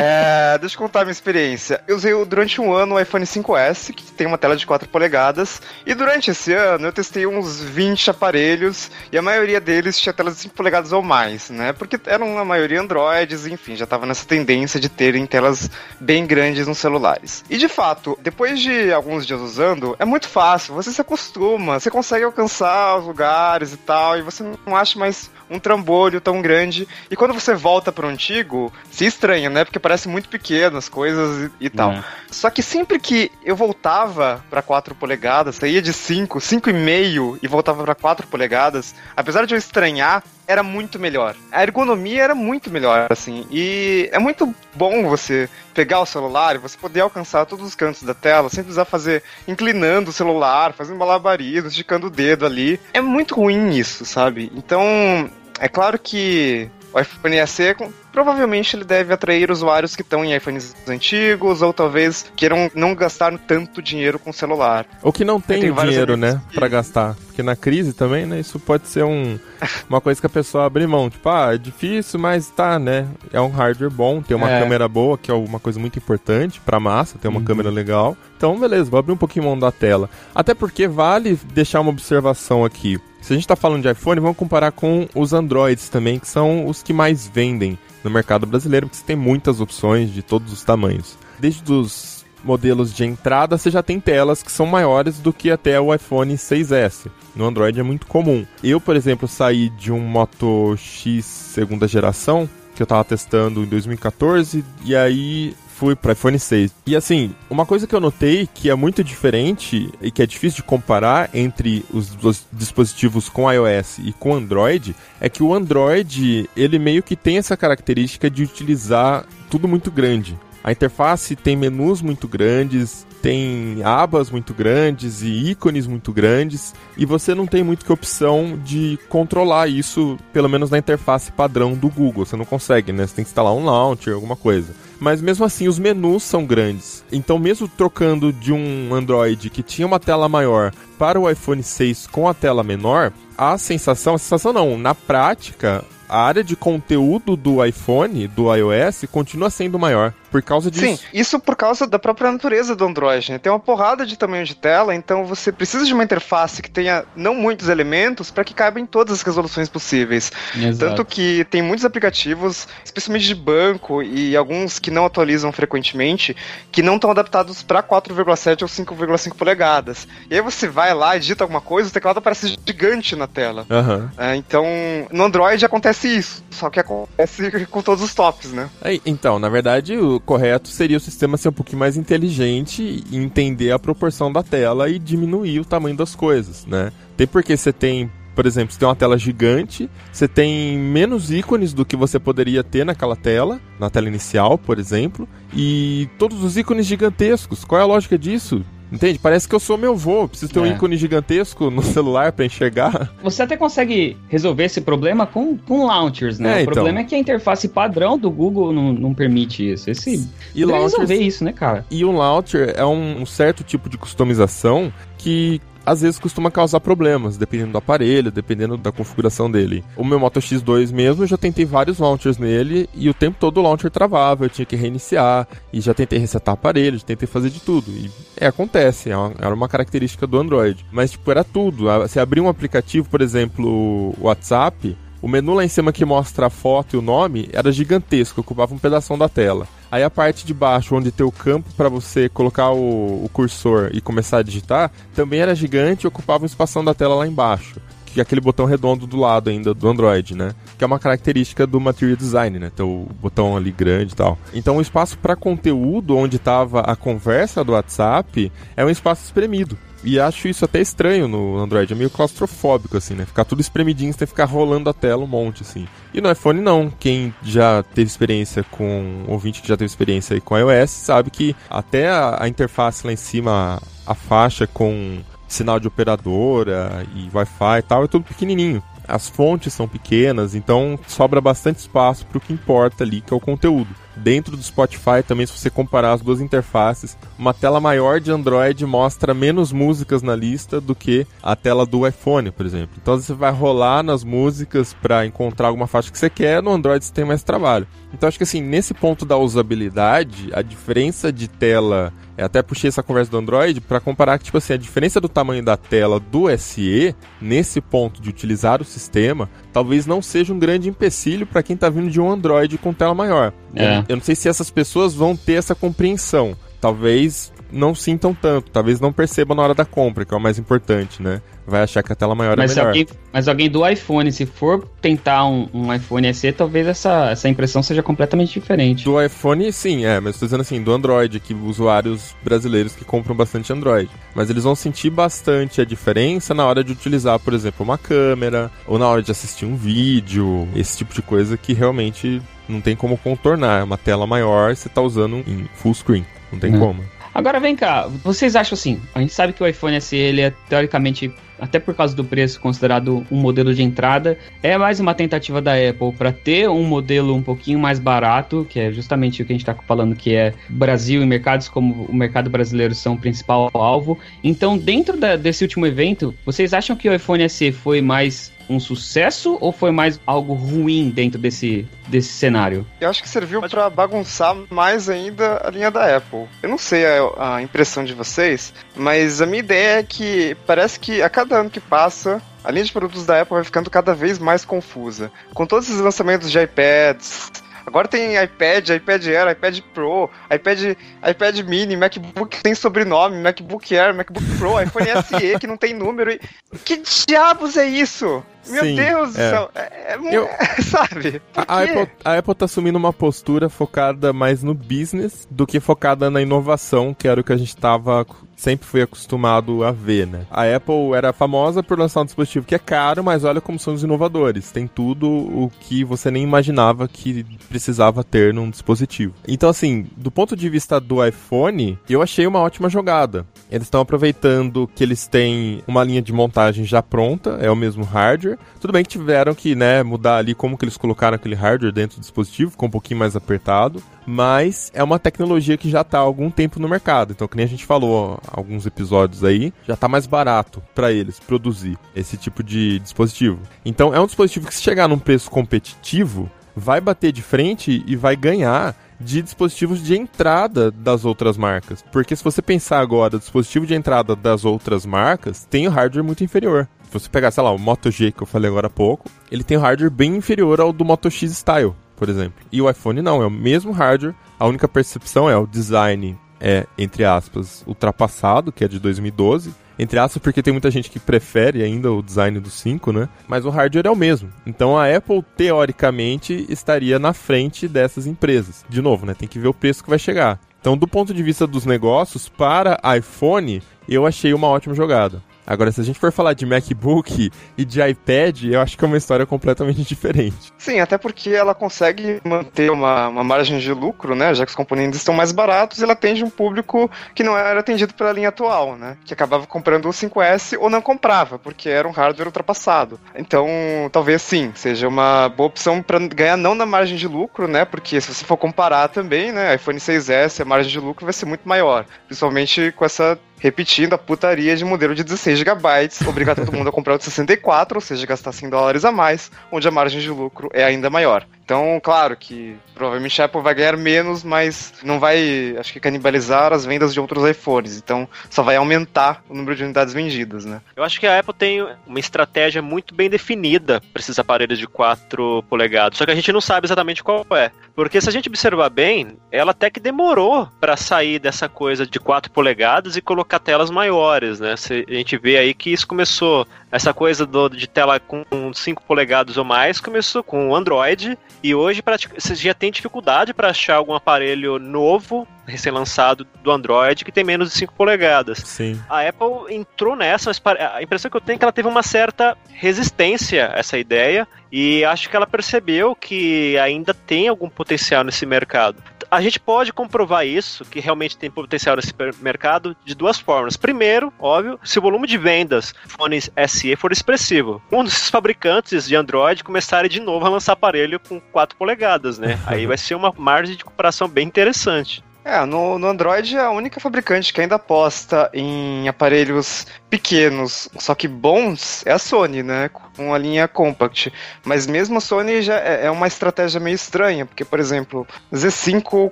É, deixa eu contar a minha experiência. Eu usei durante um ano o iPhone 5S, que tem uma tela de 4 polegadas, e durante esse ano eu testei uns 20 aparelhos, e a maioria deles tinha telas de 5 polegadas ou mais, né? Porque eram a maioria Androids, enfim, já tava nessa tendência de terem telas bem grandes nos celulares. E de fato, depois de alguns dias usando, é muito fácil, você se acostuma, você consegue alcançar os lugares e tal, e você não acha mais um trambolho tão grande. E quando você volta pro antigo, se estranha, né? Porque parece muito pequeno as coisas e, e tal. É. Só que sempre que eu voltava para 4 polegadas, saía de 5, 5,5 e voltava para 4 polegadas, apesar de eu estranhar, era muito melhor. A ergonomia era muito melhor, assim. E é muito bom você pegar o celular e você poder alcançar todos os cantos da tela sem precisar fazer inclinando o celular, fazendo malabarismo, esticando o dedo ali. É muito ruim isso, sabe? Então, é claro que o iPhone SE provavelmente ele deve atrair usuários que estão em iPhones antigos ou talvez queiram não gastar tanto dinheiro com o celular. Ou que não tem, Tem dinheiro, né, que- pra gastar. Porque na crise também, né, isso pode ser um, uma coisa que a pessoa abre mão. Tipo, ah, é difícil, mas tá, né? É um hardware bom, tem uma É. câmera boa, que é uma coisa muito importante pra massa, ter uma câmera legal. Então, beleza, vou abrir um pouquinho mão da tela. Até porque vale deixar uma observação aqui. Se a gente tá falando de iPhone, vamos comparar com os Androids também, que são os que mais vendem no mercado brasileiro, porque você tem muitas opções de todos os tamanhos. Desde os modelos de entrada, você já tem telas que são maiores do que até o iPhone 6S. No Android é muito comum. Eu, por exemplo, saí de um Moto X segunda geração, que eu tava testando em 2014, e aí fui para iPhone 6. E assim, uma coisa que eu notei que é muito diferente e que é difícil de comparar entre os dispositivos com iOS e com Android é que o Android, ele meio que tem essa característica de utilizar tudo muito grande. A interface tem menus muito grandes, tem abas muito grandes e ícones muito grandes, e você não tem muito que opção de controlar isso, pelo menos na interface padrão do Google. Você não consegue, né? Você tem que instalar um launcher, alguma coisa. Mas mesmo assim, os menus são grandes. Então, mesmo trocando de um Android que tinha uma tela maior para o iPhone 6 com a tela menor, a sensação, a sensação não, na prática, a área de conteúdo do iPhone, do iOS, continua sendo maior. Por causa disso. Sim, isso por causa da própria natureza do Android, né? Tem uma porrada de tamanho de tela, então você precisa de uma interface que tenha não muitos elementos para que caiba em todas as resoluções possíveis. Exato. Tanto que tem muitos aplicativos, especialmente de banco e alguns que não atualizam frequentemente, que não estão adaptados para 4,7 ou 5,5 polegadas. E aí você vai lá e digita alguma coisa, o teclado aparece gigante na tela. Aham. É, então, no Android acontece isso, só que acontece com todos os tops, né? Aí, Então, na verdade, o correto seria o sistema ser um pouquinho mais inteligente e entender a proporção da tela e diminuir o tamanho das coisas, né? Tem porque você tem, por exemplo, você tem uma tela gigante, você tem menos ícones do que você poderia ter naquela tela, na tela inicial, por exemplo, e todos os ícones gigantescos. Qual é a lógica disso? Entende? Parece que eu sou meu vô, preciso ter um É. ícone gigantesco no celular pra enxergar. Você até consegue resolver esse problema com, com launchers, né? É, o então. problema é que a interface padrão do Google não, não permite isso. Esse E launchers- resolver isso, né, cara? E o launcher é um, um certo tipo de customização que às vezes costuma causar problemas, dependendo do aparelho, dependendo da configuração dele. O meu Moto X2 mesmo, eu já tentei vários launchers nele e o tempo todo o launcher travava, eu tinha que reiniciar e já tentei resetar aparelho, já tentei fazer de tudo. E é, acontece, é uma- era uma característica do Android. Mas, tipo, era tudo. Você abrir um aplicativo, por exemplo, o WhatsApp, o menu lá em cima que mostra a foto e o nome era gigantesco, ocupava um pedaço da tela. Aí a parte de baixo, onde tem o campo para você colocar o, o cursor e começar a digitar, também era gigante e ocupava um espação da tela lá embaixo. Que é aquele botão redondo do lado ainda do Android, né? Que é uma característica do Material Design, né? Ter o botão ali grande e tal. Então o espaço para conteúdo, onde estava a conversa do WhatsApp, é um espaço espremido. E acho isso até estranho no Android, é meio claustrofóbico, assim, né? Ficar tudo espremidinho, você tem que ficar rolando a tela um monte, assim. E no iPhone não. Quem já teve experiência com. ouvinte que já teve experiência aí com iOS, sabe que até a, a interface lá em cima, a faixa com sinal de operadora e Wi-Fi e tal, é tudo pequenininho. As fontes são pequenas, então sobra bastante espaço para o que importa ali, que é o conteúdo. Dentro do Spotify também, se você comparar as duas interfaces, uma tela maior de Android mostra menos músicas na lista do que a tela do iPhone, por exemplo. Então você vai rolar nas músicas para encontrar alguma faixa que você quer, no Android você tem mais trabalho. Então acho que assim, nesse ponto da usabilidade, a diferença de tela até puxei essa conversa do Android para comparar que, tipo assim, a diferença do tamanho da tela do SE, nesse ponto de utilizar o sistema, talvez não seja um grande empecilho para quem está vindo de um Android com tela maior. É. Eu não sei se essas pessoas vão ter essa compreensão. Talvez não sintam tanto, talvez não percebam na hora da compra, que é o mais importante, né? Vai achar que a tela maior Mas, é melhor. alguém, mas alguém do iPhone, se for tentar um, um iPhone SE, talvez essa, essa impressão seja completamente diferente. Do iPhone, sim, é, mas tô dizendo assim, do Android, que usuários brasileiros que compram bastante Android. Mas eles vão sentir bastante a diferença na hora de utilizar, por exemplo, uma câmera, ou na hora de assistir um vídeo, esse tipo de coisa que realmente não tem como contornar. É uma tela maior, você tá usando em full screen. Não tem É. como. Agora vem cá, vocês acham assim? A gente sabe que o iPhone SE ele é teoricamente, até por causa do preço, considerado um modelo de entrada. É mais uma tentativa da Apple para ter um modelo um pouquinho mais barato, que é justamente o que a gente está falando, que é Brasil e mercados como o mercado brasileiro são o principal alvo. Então, dentro da- desse último evento, vocês acham que o iPhone SE foi mais um sucesso ou foi mais algo ruim dentro desse, desse cenário? Eu acho que serviu pra bagunçar mais ainda a linha da Apple. Eu não sei a, a impressão de vocês, mas a minha ideia é que parece que a cada ano que passa, a linha de produtos da Apple vai ficando cada vez mais confusa. Com todos esses lançamentos de iPads. Agora tem iPad, iPad Air, iPad Pro, iPad, iPad Mini, MacBook tem sobrenome, MacBook Air, MacBook Pro, iPhone SE que não tem número. E... Que diabos é isso? Meu Sim, Deus do é. céu. É, é Eu- sabe? A? Apple, a Apple tá assumindo uma postura focada mais no business do que focada na inovação, que era o que a gente tava sempre foi acostumado a ver, né? A Apple era famosa por lançar um dispositivo que é caro, mas olha como são os inovadores. Tem tudo o que você nem imaginava que precisava ter num dispositivo. Então, assim, do ponto de vista do iPhone, eu achei uma ótima jogada. Eles estão aproveitando que eles têm uma linha de montagem já pronta, é o mesmo hardware. Tudo bem que tiveram que, né, mudar ali como que eles colocaram aquele hardware dentro do dispositivo, ficou um pouquinho mais apertado, mas é uma tecnologia que já está há algum tempo no mercado. Então, que nem a gente falou há alguns episódios aí, já está mais barato para eles produzir esse tipo de dispositivo. Então, é um dispositivo que se chegar num preço competitivo, vai bater de frente e vai ganhar de dispositivos de entrada das outras marcas. Porque se você pensar agora, dispositivo de entrada das outras marcas tem o hardware muito inferior. Se você pegar, sei lá, o Moto G que eu falei agora há pouco, ele tem um hardware bem inferior ao do Moto X Style, por exemplo. E o iPhone não, é o mesmo hardware, a única percepção é o design é, entre aspas, ultrapassado, que é de 2012. Entre aspas, porque tem muita gente que prefere ainda o design do 5, né? Mas o hardware é o mesmo. Então a Apple, teoricamente, estaria na frente dessas empresas. De novo, né? Tem que ver o preço que vai chegar. Então, do ponto de vista dos negócios, para iPhone, eu achei uma ótima jogada. Agora, se a gente for falar de MacBook e de iPad, eu acho que é uma história completamente diferente. Sim, até porque ela consegue manter uma, uma margem de lucro, né? Já que os componentes estão mais baratos, ela atende um público que não era atendido pela linha atual, né? Que acabava comprando o 5S ou não comprava, porque era um hardware ultrapassado. Então, talvez sim, seja uma boa opção para ganhar não na margem de lucro, né? Porque se você for comparar também, né? iPhone 6S, a margem de lucro vai ser muito maior. Principalmente com essa repetindo a putaria de modelo de 16 GB, obrigar todo mundo a comprar o de 64, ou seja, gastar 100 dólares a mais, onde a margem de lucro é ainda maior. Então, claro que provavelmente a Apple vai ganhar menos, mas não vai, acho que, canibalizar as vendas de outros iPhones. Então, só vai aumentar o número de unidades vendidas, né? Eu acho que a Apple tem uma estratégia muito bem definida para esses aparelhos de 4 polegadas, só que a gente não sabe exatamente qual é. Porque se a gente observar bem, ela até que demorou para sair dessa coisa de 4 polegadas e colocar telas maiores, né? A gente vê aí que isso começou, essa coisa do, de tela com 5 polegadas ou mais, começou com o Android e hoje você já tem dificuldade para achar algum aparelho novo, recém-lançado do Android, que tem menos de 5 polegadas. Sim. A Apple entrou nessa, mas a impressão que eu tenho é que ela teve uma certa resistência a essa ideia e acho que ela percebeu que ainda tem algum potencial nesse mercado. A gente pode comprovar isso, que realmente tem potencial nesse mercado, de duas formas. Primeiro, óbvio, se o volume de vendas fones SE for expressivo. Um desses fabricantes de Android começarem de novo a lançar aparelho com 4 polegadas, né? Aí vai ser uma margem de comparação bem interessante. É, no, no Android a única fabricante que ainda aposta em aparelhos pequenos, só que bons, é a Sony, né? Com a linha Compact. Mas mesmo a Sony já é, é uma estratégia meio estranha, porque, por exemplo, Z5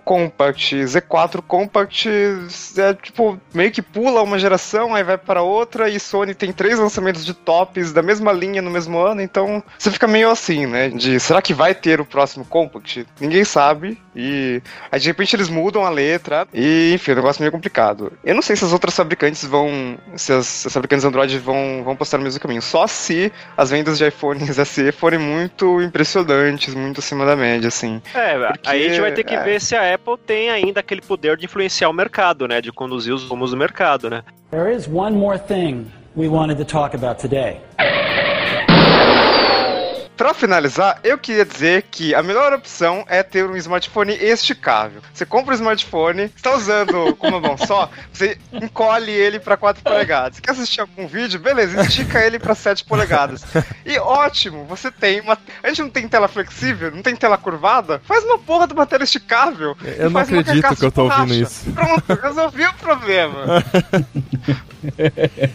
Compact, Z4 Compact, é tipo, meio que pula uma geração, aí vai para outra, e Sony tem três lançamentos de tops da mesma linha no mesmo ano, então você fica meio assim, né? De será que vai ter o próximo Compact? Ninguém sabe, e aí de repente eles mudam a letra, e enfim, o negócio é meio complicado. Eu não sei se as outras fabricantes vão. Se as, as fabricantes Android vão, vão postar no mesmo caminho. Só se as vendas de iPhones SE forem muito impressionantes, muito acima da média, assim. É, Porque, aí a gente vai ter que é. ver se a Apple tem ainda aquele poder de influenciar o mercado, né? De conduzir os rumos do mercado, né? There is one more thing we wanted to talk about today. Para finalizar, eu queria dizer que a melhor opção é ter um smartphone esticável. Você compra um smartphone, está usando com uma mão só, você encolhe ele para 4 polegadas. Quer assistir algum vídeo? Beleza, estica ele para 7 polegadas. E ótimo, você tem uma. A gente não tem tela flexível, não tem tela curvada? Faz uma porra de uma tela esticável. Eu não acredito que eu tô ouvindo isso. Pronto, resolvi o problema.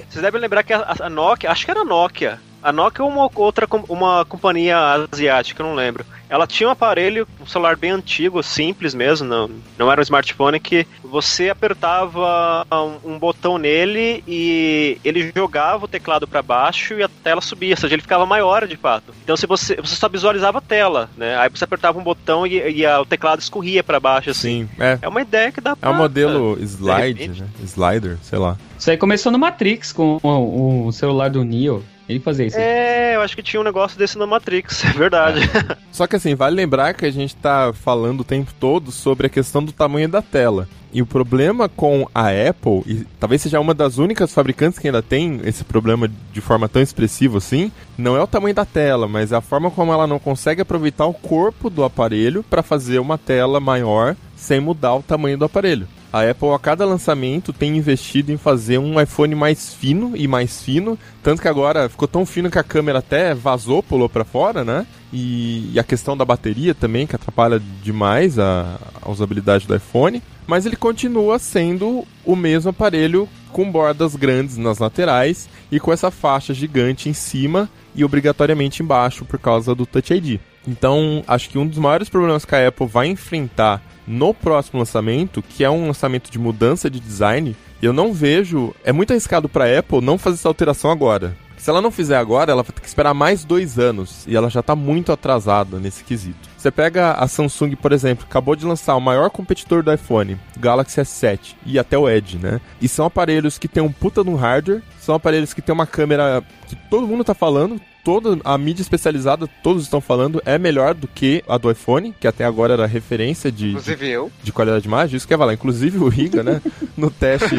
Vocês devem lembrar que a, a Nokia, acho que era a Nokia, a Nokia ou uma outra uma companhia asiática, eu não lembro. Ela tinha um aparelho, um celular bem antigo, simples mesmo, não, não era um smartphone, que você apertava um, um botão nele e ele jogava o teclado para baixo e a tela subia, ou seja, ele ficava maior de fato. Então se você, você só visualizava a tela, né? Aí você apertava um botão e, e a, o teclado escorria para baixo, assim. Sim, é. É uma ideia que dá pra... É o modelo slide, né? Slider, sei lá. Isso aí começou no Matrix com o, o celular do Neo. Ele fazia isso. É, eu acho que tinha um negócio desse no Matrix, é verdade. É. Só que assim, vale lembrar que a gente tá falando o tempo todo sobre a questão do tamanho da tela. E o problema com a Apple, e talvez seja uma das únicas fabricantes que ainda tem esse problema de forma tão expressiva assim, não é o tamanho da tela, mas é a forma como ela não consegue aproveitar o corpo do aparelho para fazer uma tela maior sem mudar o tamanho do aparelho. A Apple, a cada lançamento, tem investido em fazer um iPhone mais fino e mais fino. Tanto que agora ficou tão fino que a câmera até vazou, pulou para fora, né? E, e, a questão da bateria também, que atrapalha demais a, a usabilidade do iPhone. Mas ele continua sendo o mesmo aparelho com bordas grandes nas laterais e com essa faixa gigante em cima e obrigatoriamente embaixo por causa do Touch ID. Então, acho que um dos maiores problemas que a Apple vai enfrentar no próximo lançamento, que é um lançamento de mudança de design, eu não vejo. É muito arriscado para a Apple não fazer essa alteração agora. Se ela não fizer agora, ela vai ter que esperar mais dois anos. E ela já está muito atrasada nesse quesito. Você pega a Samsung, por exemplo, acabou de lançar o maior competidor do iPhone, Galaxy S7 e até o Edge, né? E são aparelhos que tem um puta no hardware, são aparelhos que tem uma câmera que todo mundo tá falando, toda a mídia especializada, todos estão falando, é melhor do que a do iPhone, que até agora era referência de, Inclusive eu. de qualidade de imagem. Isso que é falar. Inclusive o Riga, né? No teste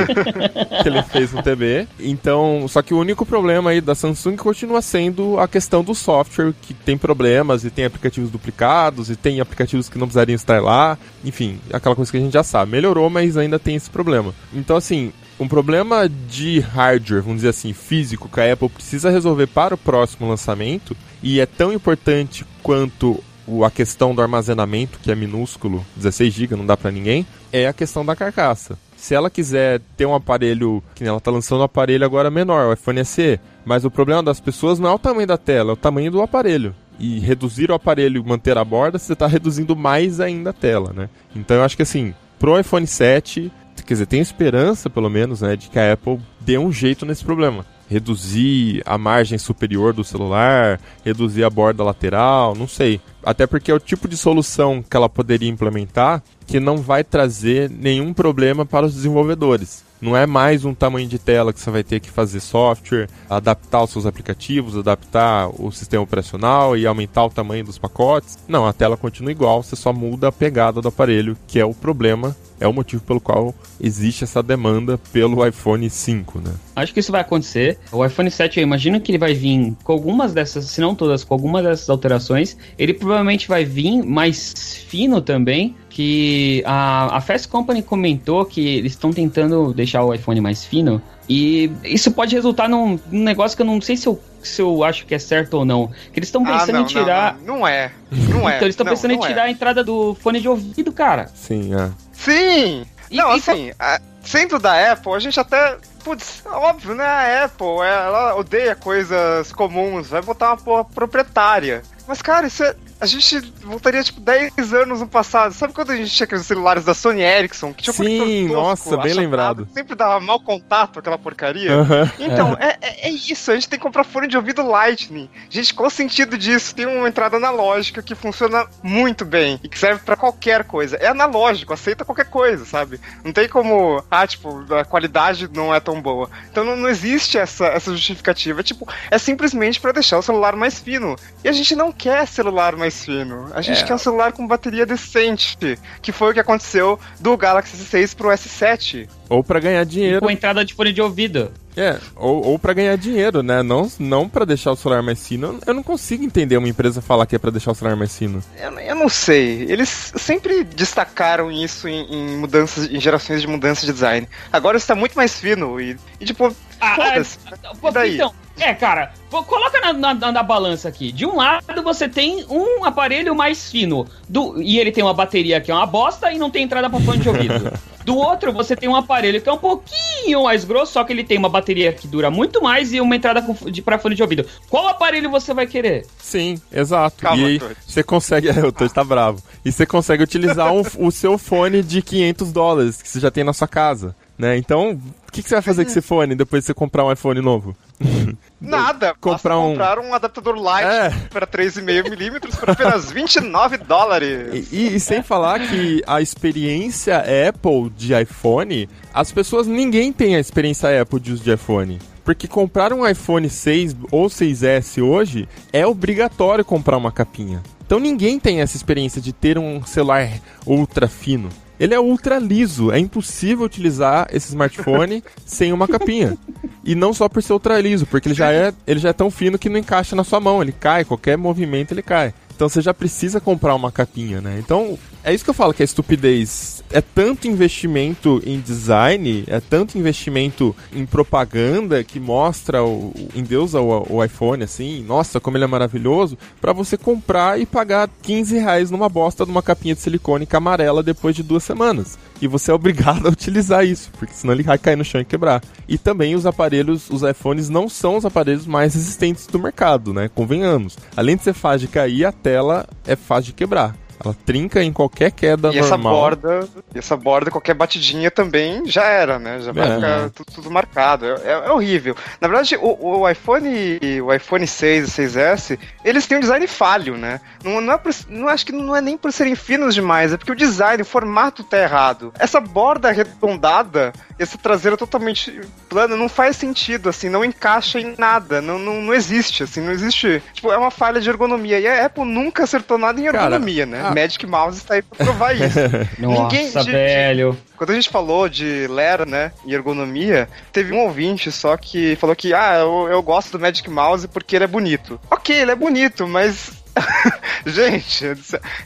que ele fez no TB. Então, só que o único problema aí da Samsung continua sendo a questão do software, que tem problemas e tem aplicativos duplicados e tem aplicativos que não precisariam estar lá. Enfim, aquela coisa que a gente já sabe. Melhorou, mas ainda tem esse problema. Então, assim, um problema de hardware, vamos dizer assim, físico, que a Apple precisa resolver para o próximo lançamento, e é tão importante quanto a questão do armazenamento, que é minúsculo, 16 GB, não dá para ninguém, é a questão da carcaça. Se ela quiser ter um aparelho, que ela está lançando um aparelho agora menor, o iPhone SE, mas o problema das pessoas não é o tamanho da tela, é o tamanho do aparelho. E reduzir o aparelho e manter a borda, você está reduzindo mais ainda a tela, né? Então eu acho que assim, pro iPhone 7, quer dizer, tem esperança, pelo menos, né, de que a Apple dê um jeito nesse problema. Reduzir a margem superior do celular, reduzir a borda lateral, não sei. Até porque é o tipo de solução que ela poderia implementar que não vai trazer nenhum problema para os desenvolvedores. Não é mais um tamanho de tela que você vai ter que fazer software, adaptar os seus aplicativos, adaptar o sistema operacional e aumentar o tamanho dos pacotes. Não, a tela continua igual, você só muda a pegada do aparelho, que é o problema é o motivo pelo qual existe essa demanda pelo iPhone 5, né? Acho que isso vai acontecer. O iPhone 7, eu imagino que ele vai vir com algumas dessas, se não todas, com algumas dessas alterações. Ele provavelmente vai vir mais fino também. Que a, a Fast Company comentou que eles estão tentando deixar o iPhone mais fino. E isso pode resultar num, num negócio que eu não sei se eu, se eu acho que é certo ou não. Que eles estão Ah, pensando não, em tirar. Não, não, não é. Não é. Então eles estão pensando em é. tirar a entrada do fone de ouvido, cara. Sim, é. Sim! E- não, e assim, a- sendo da Apple, a gente até. Putz, óbvio, né? A Apple, ela odeia coisas comuns, vai botar uma porra proprietária. Mas, cara, isso é. A gente voltaria, tipo, 10 anos no passado. Sabe quando a gente tinha aqueles celulares da Sony Ericsson? Que tinha Sim, tosco, nossa, bem lembrado. Sempre dava mau contato aquela porcaria. Aham. Então, é, é, é isso, a gente tem que comprar fone de ouvido Lightning. Gente, qual o sentido disso? Tem uma entrada analógica que funciona muito bem e que serve pra qualquer coisa. É analógico, aceita qualquer coisa, sabe? Não tem como, ah, tipo, a qualidade não é tão boa. Então não, não existe essa, essa justificativa. Tipo, é simplesmente pra deixar o celular mais fino. E a gente não quer celular mais fino. A gente É. quer um celular com bateria decente, que foi o que aconteceu do Galaxy S6 pro S7. Ou pra ganhar dinheiro. Com entrada de fone de ouvido. É, ou, ou para ganhar dinheiro, né? Não, não para deixar o celular mais fino. Eu não consigo entender uma empresa falar que é pra deixar o celular mais fino. Eu, eu não sei. Eles sempre destacaram isso em, em mudanças, em gerações de mudança de design. Agora está muito mais fino e, e tipo, Ah, foda-se. E daí? Então, é, cara, coloca na, na- na- balança aqui. De um lado você tem um aparelho mais fino do, e ele tem uma bateria que é uma bosta e não tem entrada pra fone de ouvido. Do outro você tem um aparelho que é um pouquinho mais grosso, só que ele tem uma bateria que dura muito mais e uma entrada com, de, pra fone de ouvido. Qual aparelho você vai querer? Sim, exato. Calma, e aí você consegue. É, o Todd tá bravo. E você consegue utilizar um- o seu fone de 500 dólares que você já tem na sua casa. Né? Então, o que, que você vai fazer com esse fone depois de você comprar um iPhone novo? Nada. comprar um- comprar um adaptador light É. para 3,5 milímetros por apenas 29 dólares. E, e- e sem falar que a experiência Apple de iPhone, as pessoas, ninguém tem a experiência Apple de uso de iPhone. Porque comprar um iPhone 6 ou 6S hoje é obrigatório comprar uma capinha. Então ninguém tem essa experiência de ter um celular ultra fino. Ele é ultra liso, é impossível utilizar esse smartphone sem uma capinha. E não só por ser ultra liso, porque ele já é, ele já é tão fino que não encaixa na sua mão, ele cai, qualquer movimento ele cai. Então você já precisa comprar uma capinha, né? Então, é isso que eu falo que é estupidez. É tanto investimento em design, é tanto investimento em propaganda que mostra o, endeusa o, o iPhone assim, nossa, como ele é maravilhoso, pra você comprar e pagar 15 reais numa bosta de uma capinha de silicone amarela depois de duas semanas. E você é obrigado a utilizar isso, porque senão ele vai cair no chão e quebrar. E também os aparelhos, os iPhones não são os aparelhos mais resistentes do mercado, né? Convenhamos. Além de ser fácil de cair, a tela é fácil de quebrar. Ela trinca em qualquer queda E essa normal. borda, e essa borda, qualquer batidinha também já era, né? Já vai É. ficar tu- tudo, marcado. É, é- é horrível. Na verdade, o, o iPhone, o iPhone 6 e 6S, eles têm um design falho, né? Não, não é por, não acho que não é nem por serem finos demais, é porque o design, o formato tá errado. Essa borda arredondada, essa traseira totalmente plana, não faz sentido, assim, não encaixa em nada, não, não, não existe, assim, não existe. Tipo, é uma falha de ergonomia. E a Apple nunca acertou nada em Cara, ergonomia, né? a- Magic Mouse está aí pra provar isso. Nossa, Ninguém- de- velho. Quando a gente falou de Lera, né, e ergonomia, teve um ouvinte só que falou que, ah, eu, eu gosto do Magic Mouse porque ele é bonito. Ok, ele é bonito, mas. gente,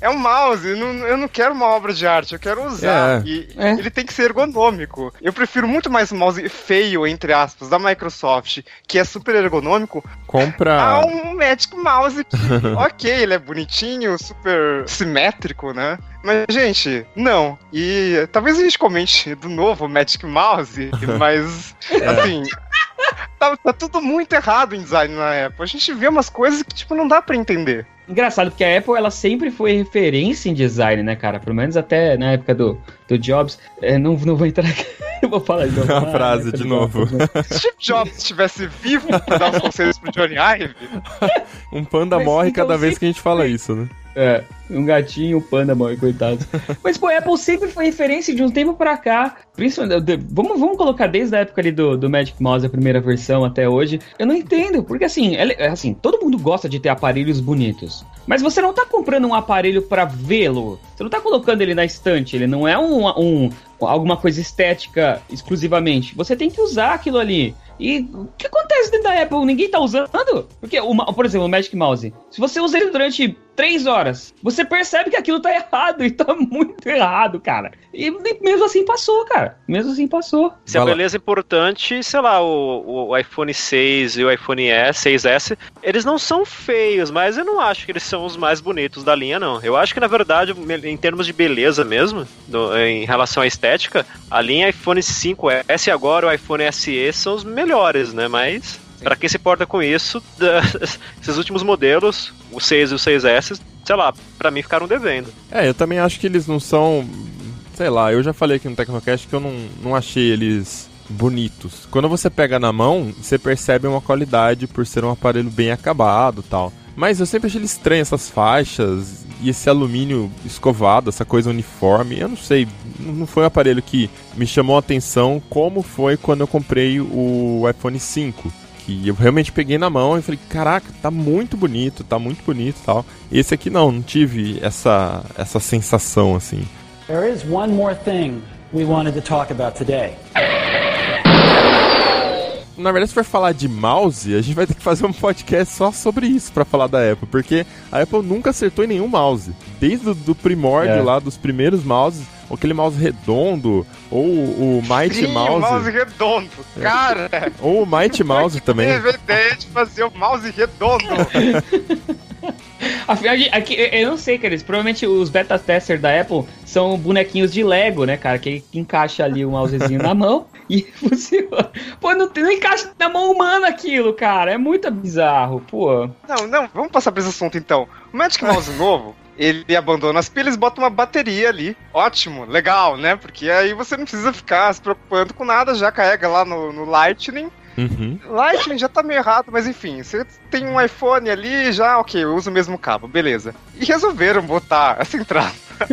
é um mouse, eu não, eu não quero uma obra de arte, eu quero usar. É. E É. ele tem que ser ergonômico. Eu prefiro muito mais um mouse feio, entre aspas, da Microsoft, que é super ergonômico, Compra. a um Magic Mouse que, ok, ele é bonitinho, super simétrico, né? Mas, gente, não. E talvez a gente comente do novo Magic Mouse, mas, assim, tá, tá tudo muito errado em design na Apple. A gente vê umas coisas que, tipo, não dá pra entender. Engraçado, porque a Apple ela sempre foi referência em design, né, cara? Pelo menos até na época do, do Jobs. É, não, não vou entrar aqui. Eu vou falar de novo. A frase de novo. Se Steve Jobs estivesse vivo pra dar os conselhos pro Johnny Ive, Um panda Mas morre então cada vez que a gente fala isso, né? É, um gatinho e um panda, mano, coitado. Mas, pô, a Apple sempre foi referência de um tempo pra cá. Principalmente, vamos, vamos colocar desde a época ali do, do Magic Mouse, a primeira versão, até hoje. Eu não entendo, porque assim, ela- é assim, todo mundo gosta de ter aparelhos bonitos. Mas você não tá comprando um aparelho pra vê-lo. Você não tá colocando ele na estante. Ele não é um, um, alguma coisa estética exclusivamente. Você tem que usar aquilo ali. E o que acontece dentro da Apple? Ninguém tá usando? Porque, o, ma- por exemplo, o Magic Mouse. Se você usa ele durante três horas, você percebe que aquilo tá errado e tá muito errado, cara. E mesmo assim passou, cara. Mesmo assim passou. Se a beleza é importante, sei lá, o, o iPhone 6 e o iPhone S, 6S, eles não são feios, mas eu não acho que eles são os mais bonitos da linha, não. Eu acho que, na verdade, em termos de beleza mesmo, do- em relação à estética, a linha iPhone 5S e agora o iPhone SE são os melhores, né? Mas, pra quem se importa com isso, esses últimos modelos, o 6 e o 6S, sei lá, pra mim ficaram devendo. É, eu também acho que eles não são. Sei lá, eu já falei aqui no Tecnocast que eu não, não achei eles bonitos. Quando você pega na mão, você percebe uma qualidade por ser um aparelho bem acabado e tal. Mas eu sempre achei ele estranho, essas faixas e esse alumínio escovado, essa coisa uniforme. Eu não sei, não foi um aparelho que me chamou a atenção como foi quando eu comprei o iPhone 5 que eu realmente peguei na mão e falei, caraca, tá muito bonito, tá muito bonito tal. Esse aqui não, não tive essa, essa sensação assim. There is one more thing we wanted to talk about today. Na verdade, se for falar de mouse, a gente vai ter que fazer um podcast só sobre isso pra falar da Apple, porque a Apple nunca acertou em nenhum mouse. Desde o do primórdio É. lá, dos primeiros mouses, ou aquele mouse redondo, ou o Mighty Sim, o Mouse, mouse redondo. Cara, ou o Mighty Mouse também. teve a ideia de fazer o mouse redondo. Afinal, de- aqui, eu- não sei, cara. eles- Provavelmente os beta testers da Apple são bonequinhos de Lego, né, cara? Que encaixa ali o mousezinho na mão e funciona. Pô, não, não encaixa na mão humana aquilo, cara. É muito bizarro, pô. Não, não, vamos passar pra esse assunto então. O Magic Mouse novo, ele abandona as pilhas e bota uma bateria ali. Ótimo, legal, né? Porque aí você não precisa ficar se preocupando com nada, já carrega lá no, no Lightning. Uhum. Lightning já tá meio errado, mas enfim, você tem um iPhone ali, já, ok, eu uso o mesmo cabo, beleza. E resolveram botar essa entrada.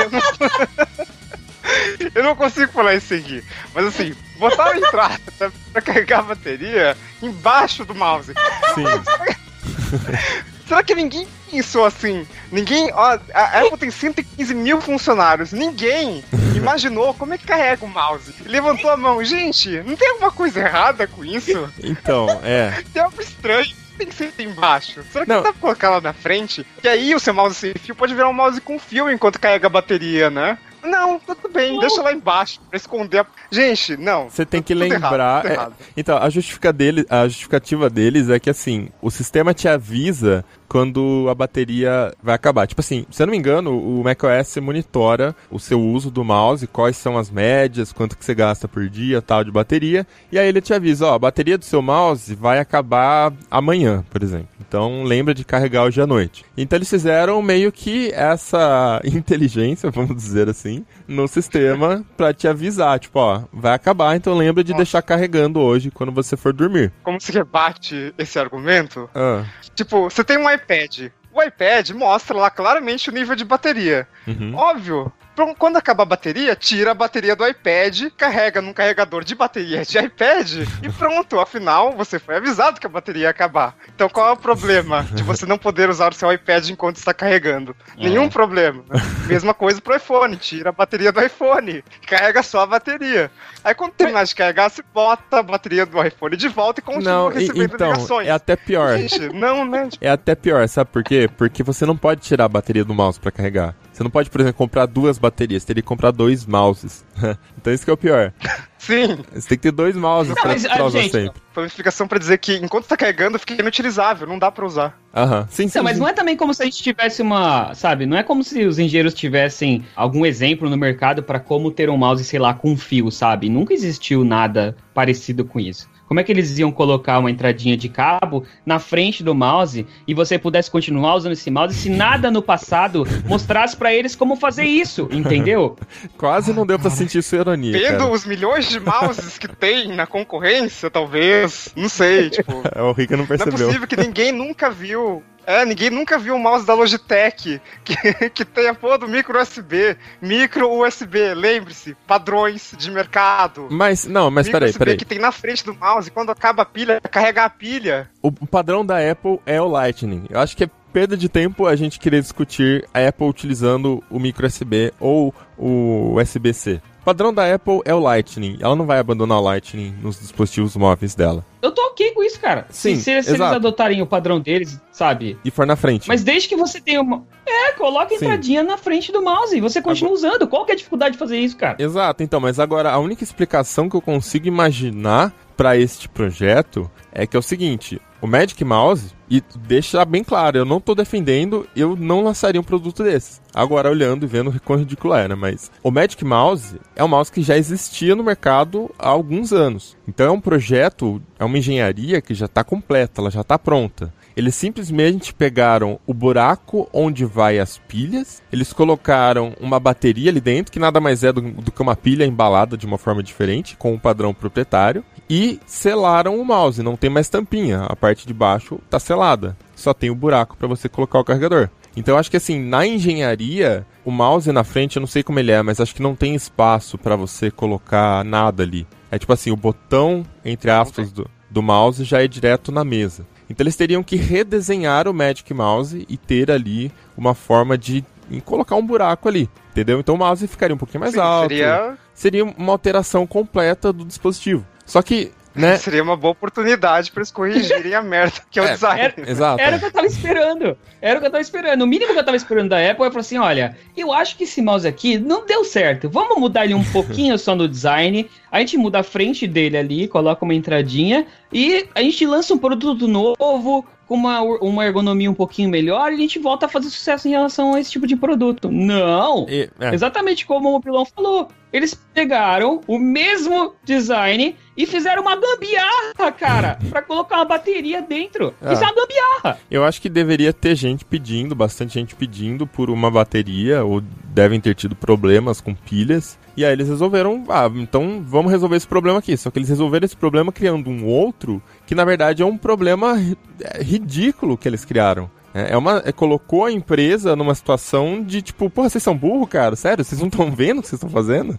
eu, não... eu não consigo falar isso aqui, mas assim, botaram a entrada pra carregar a bateria embaixo do mouse. Sim. Será que ninguém pensou assim? Ninguém. Ó, a Apple tem 115 mil funcionários. Ninguém imaginou como é que carrega o mouse. Levantou a mão. Gente, não tem alguma coisa errada com isso? Então, é. Tem algo estranho. Tem que ser embaixo. Será que Não. não dá pra colocar lá na frente? E aí o seu mouse sem fio pode virar um mouse com fio enquanto carrega a bateria, né? Não, tudo bem, deixa lá embaixo pra esconder. a- Gente, não. Você tem que errado, lembrar. é, errado. então, a, justifica dele, a justificativa deles é que assim, o sistema te avisa quando a bateria vai acabar. Tipo assim, se eu não me engano, o macOS monitora o seu uso do mouse, quais são as médias, quanto que você gasta por dia, tal, de bateria. E aí ele te avisa, ó, a bateria do seu mouse vai acabar amanhã, por exemplo. Então lembra de carregar hoje à noite. Então eles fizeram meio que essa inteligência, vamos dizer assim, no sistema pra te avisar, tipo, ó, vai acabar, então lembra de Nossa. deixar carregando hoje quando você for dormir. Como se rebate esse argumento? Ah, Tipo, você tem um iPad. O iPad mostra lá claramente o nível de bateria. uhum. Óbvio. Pra- Quando acabar a bateria, tira a bateria do iPad, carrega num carregador de bateria de iPad e pronto. Afinal, você foi avisado que a bateria ia acabar. Então qual é o problema de você não poder usar o seu iPad enquanto está carregando? Nenhum problema. Mesma coisa pro iPhone, tira a bateria do iPhone, carrega só a bateria. Aí quando terminar de carregar, você bota a bateria do iPhone de volta e continua Não, recebendo então, ligações. é até pior. Gente, não, né? É até pior, sabe por quê? Porque você não pode tirar a bateria do mouse pra carregar. Você não pode, por exemplo, comprar duas baterias, você teria que comprar dois mouses. então isso que é o pior. Sim, Você tem que ter dois mouses Não, pra, mas, pra ah, usar gente, sempre. foi uma explicação pra dizer que enquanto tá carregando, fica inutilizável, não dá pra usar. Aham. Sim, sim. Não, mas sim. não é também como se a gente tivesse uma, sabe? Não é como se os engenheiros tivessem algum exemplo no mercado pra como ter um mouse, sei lá, com fio, sabe? Nunca existiu nada parecido com isso. Como é que eles iam colocar uma entradinha de cabo na frente do mouse e você pudesse continuar usando esse mouse se nada no passado mostrasse pra eles como fazer isso, entendeu? Quase não deu pra sentir sua ironia. Vendo cara. os milhões de mouses que tem na concorrência, talvez. Não sei, tipo. É, O Rica não Não é percebeu. possível que ninguém nunca viu. É, ninguém nunca viu um mouse da Logitech que, que tem a porra do micro USB. Micro USB, lembre-se, padrões de mercado. Mas, não, mas micro peraí, USB peraí. que tem na frente do mouse, quando acaba a pilha, carrega a pilha. O padrão da Apple é o Lightning. Eu acho que é perda de tempo a gente querer discutir a Apple utilizando o micro USB ou o USB-C. O padrão da Apple é o Lightning. Ela não vai abandonar o Lightning nos dispositivos móveis dela. Eu tô ok com isso, cara. Sim, se, se eles adotarem o padrão deles, sabe? E for na frente. Mas desde que você tenha uma. É, coloca a Sim. entradinha na frente do mouse e você continua usando. Qual que é a dificuldade de fazer isso, cara? Exato, então, mas agora a única explicação que eu consigo imaginar para este projeto é que é o seguinte: o Magic Mouse, e deixa bem claro, eu não tô defendendo, eu não lançaria um produto desses. Agora, olhando e vendo o quão ridículo é, né? Mas o Magic Mouse é um mouse que já existia no mercado há alguns anos. Então é um projeto, é uma engenharia que já está completa, ela já está pronta. Eles simplesmente pegaram o buraco onde vai as pilhas, eles colocaram uma bateria ali dentro, que nada mais é do, do que uma pilha embalada de uma forma diferente, com um padrão proprietário, e selaram o mouse. Não tem mais tampinha, a parte de baixo está selada. Só tem o buraco para você colocar o carregador. Então acho que assim, na engenharia, o mouse na frente, eu não sei como ele é, mas acho que não tem espaço para você colocar nada ali. É tipo assim, o botão, entre aspas, do, do mouse já é direto na mesa. Então eles teriam que redesenhar o Magic Mouse e ter ali uma forma de colocar um buraco ali, entendeu? Então o mouse ficaria um pouquinho mais Sim, alto. seria- seria uma alteração completa do dispositivo. Só que, né? Seria uma boa oportunidade pra eles corrigirem a merda que é o É, design. Exato. Era o que eu tava esperando. Era o que eu tava esperando. O mínimo que eu tava esperando da Apple é falar assim: olha, eu acho que esse mouse aqui não deu certo. Vamos mudar ele um pouquinho só no design. A gente muda a frente dele ali, coloca uma entradinha e a gente lança um produto novo, com uma, uma ergonomia um pouquinho melhor, e a gente volta a fazer sucesso em relação a esse tipo de produto. Não! E- é. Exatamente como o Pilão falou. Eles pegaram o mesmo design e fizeram uma gambiarra, cara, pra colocar uma bateria dentro. Ah. Isso é uma gambiarra. Eu acho que deveria ter gente pedindo, bastante gente pedindo por uma bateria, ou devem ter tido problemas com pilhas. E aí eles resolveram, ah, então vamos resolver esse problema aqui. Só que eles resolveram esse problema criando um outro, que na verdade é um problema é, ridículo que eles criaram. É é uma, é, colocou a empresa numa situação de tipo, porra, vocês são burro, cara? Sério? Vocês não estão vendo o que vocês estão fazendo?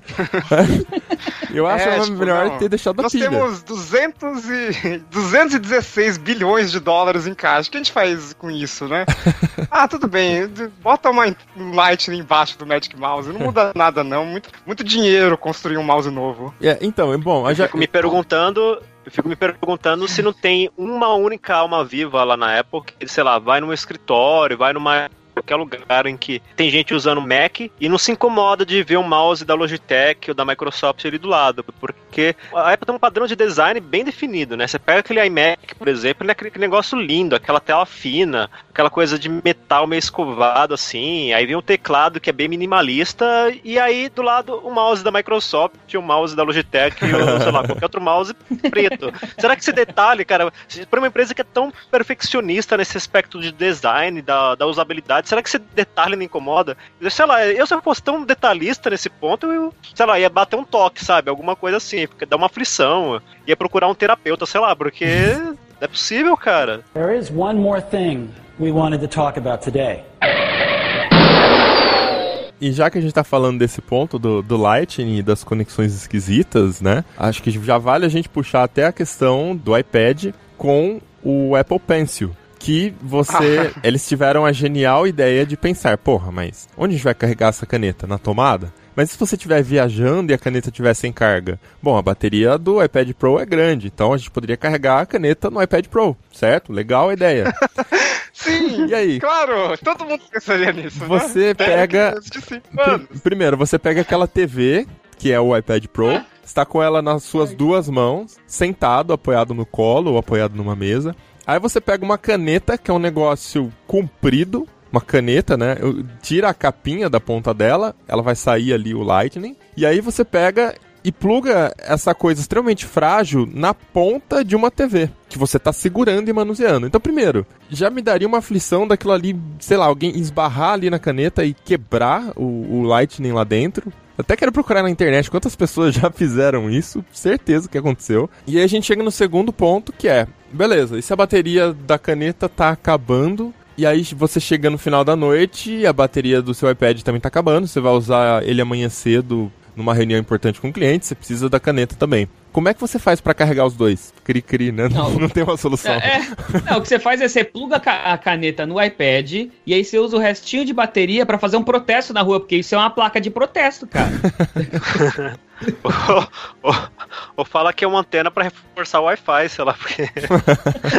Eu acho É, tipo, melhor não. ter deixado a Nós pilha. temos 200 e... 216 bilhões de dólares em caixa. O que a gente faz com isso, né? ah, tudo bem. Bota uma, um Lightning embaixo do Magic Mouse. Não muda nada, não. Muito, muito dinheiro construir um mouse novo. É, então, é bom, a Eu já, fico me perguntando. Eu fico me perguntando se não tem uma única alma viva lá na Apple que, sei lá, vai num escritório, vai numa qualquer lugar em que tem gente usando Mac e não se incomoda de ver um mouse da Logitech ou da Microsoft ali do lado, porque a Apple tem um padrão de design bem definido, né? Você pega aquele iMac, por exemplo, ele é aquele negócio lindo, aquela tela fina, aquela coisa de metal meio escovado assim, aí vem um teclado que é bem minimalista e aí do lado o mouse da Microsoft, o mouse da Logitech ou sei lá, qualquer outro mouse preto. Será que esse detalhe, cara, para uma empresa que é tão perfeccionista nesse aspecto de design, da, da usabilidade, será que esse detalhe não incomoda? Eu, Sei lá, eu se eu fosse tão detalhista nesse ponto, eu, sei lá, ia bater um toque, sabe? Alguma coisa assim, porque dá uma aflição, ia procurar um terapeuta, sei lá, porque não é possível, cara. There is one more thing we wanted to talk about today. E já que a gente tá falando desse ponto do, do Lightning e das conexões esquisitas, né? Acho que já vale a gente puxar até a questão do iPad com o Apple Pencil. Que você. eles tiveram a genial ideia de pensar, porra, mas onde a gente vai carregar essa caneta? Na tomada? Mas se você estiver viajando e a caneta estiver sem carga? Bom, a bateria do iPad Pro é grande, então a gente poderia carregar a caneta no iPad Pro, certo? Legal a ideia. Sim! E aí? Claro! Todo mundo pensaria nisso, Você né? pega-. Primeiro, você pega aquela TV, que é o iPad Pro, está com ela nas suas duas mãos, sentado, apoiado no colo ou apoiado numa mesa. Aí você pega uma caneta, que é um negócio comprido, uma caneta, né? Tira a capinha da ponta dela, ela vai sair ali o Lightning. E aí você pega e pluga essa coisa extremamente frágil na ponta de uma TV, que você tá segurando e manuseando. Então, primeiro, já me daria uma aflição daquilo ali, sei lá, alguém esbarrar ali na caneta e quebrar o, o Lightning lá dentro. Até quero procurar na internet quantas pessoas já fizeram isso, certeza que aconteceu. E aí a gente chega no segundo ponto, que é, beleza, e se a bateria da caneta tá acabando, e aí você chega no final da noite a bateria do seu iPad também tá acabando, você vai usar ele amanhã cedo numa reunião importante com o cliente, você precisa da caneta também. Como é que você faz para carregar os dois? Cri-cri, né? Não, não, tem uma solução. É, não, o que você faz é você pluga a caneta no iPad e aí você usa o restinho de bateria para fazer um protesto na rua, porque isso é uma placa de protesto, cara. ou, ou, ou, fala que é uma antena para reforçar o Wi-Fi, sei lá, porque.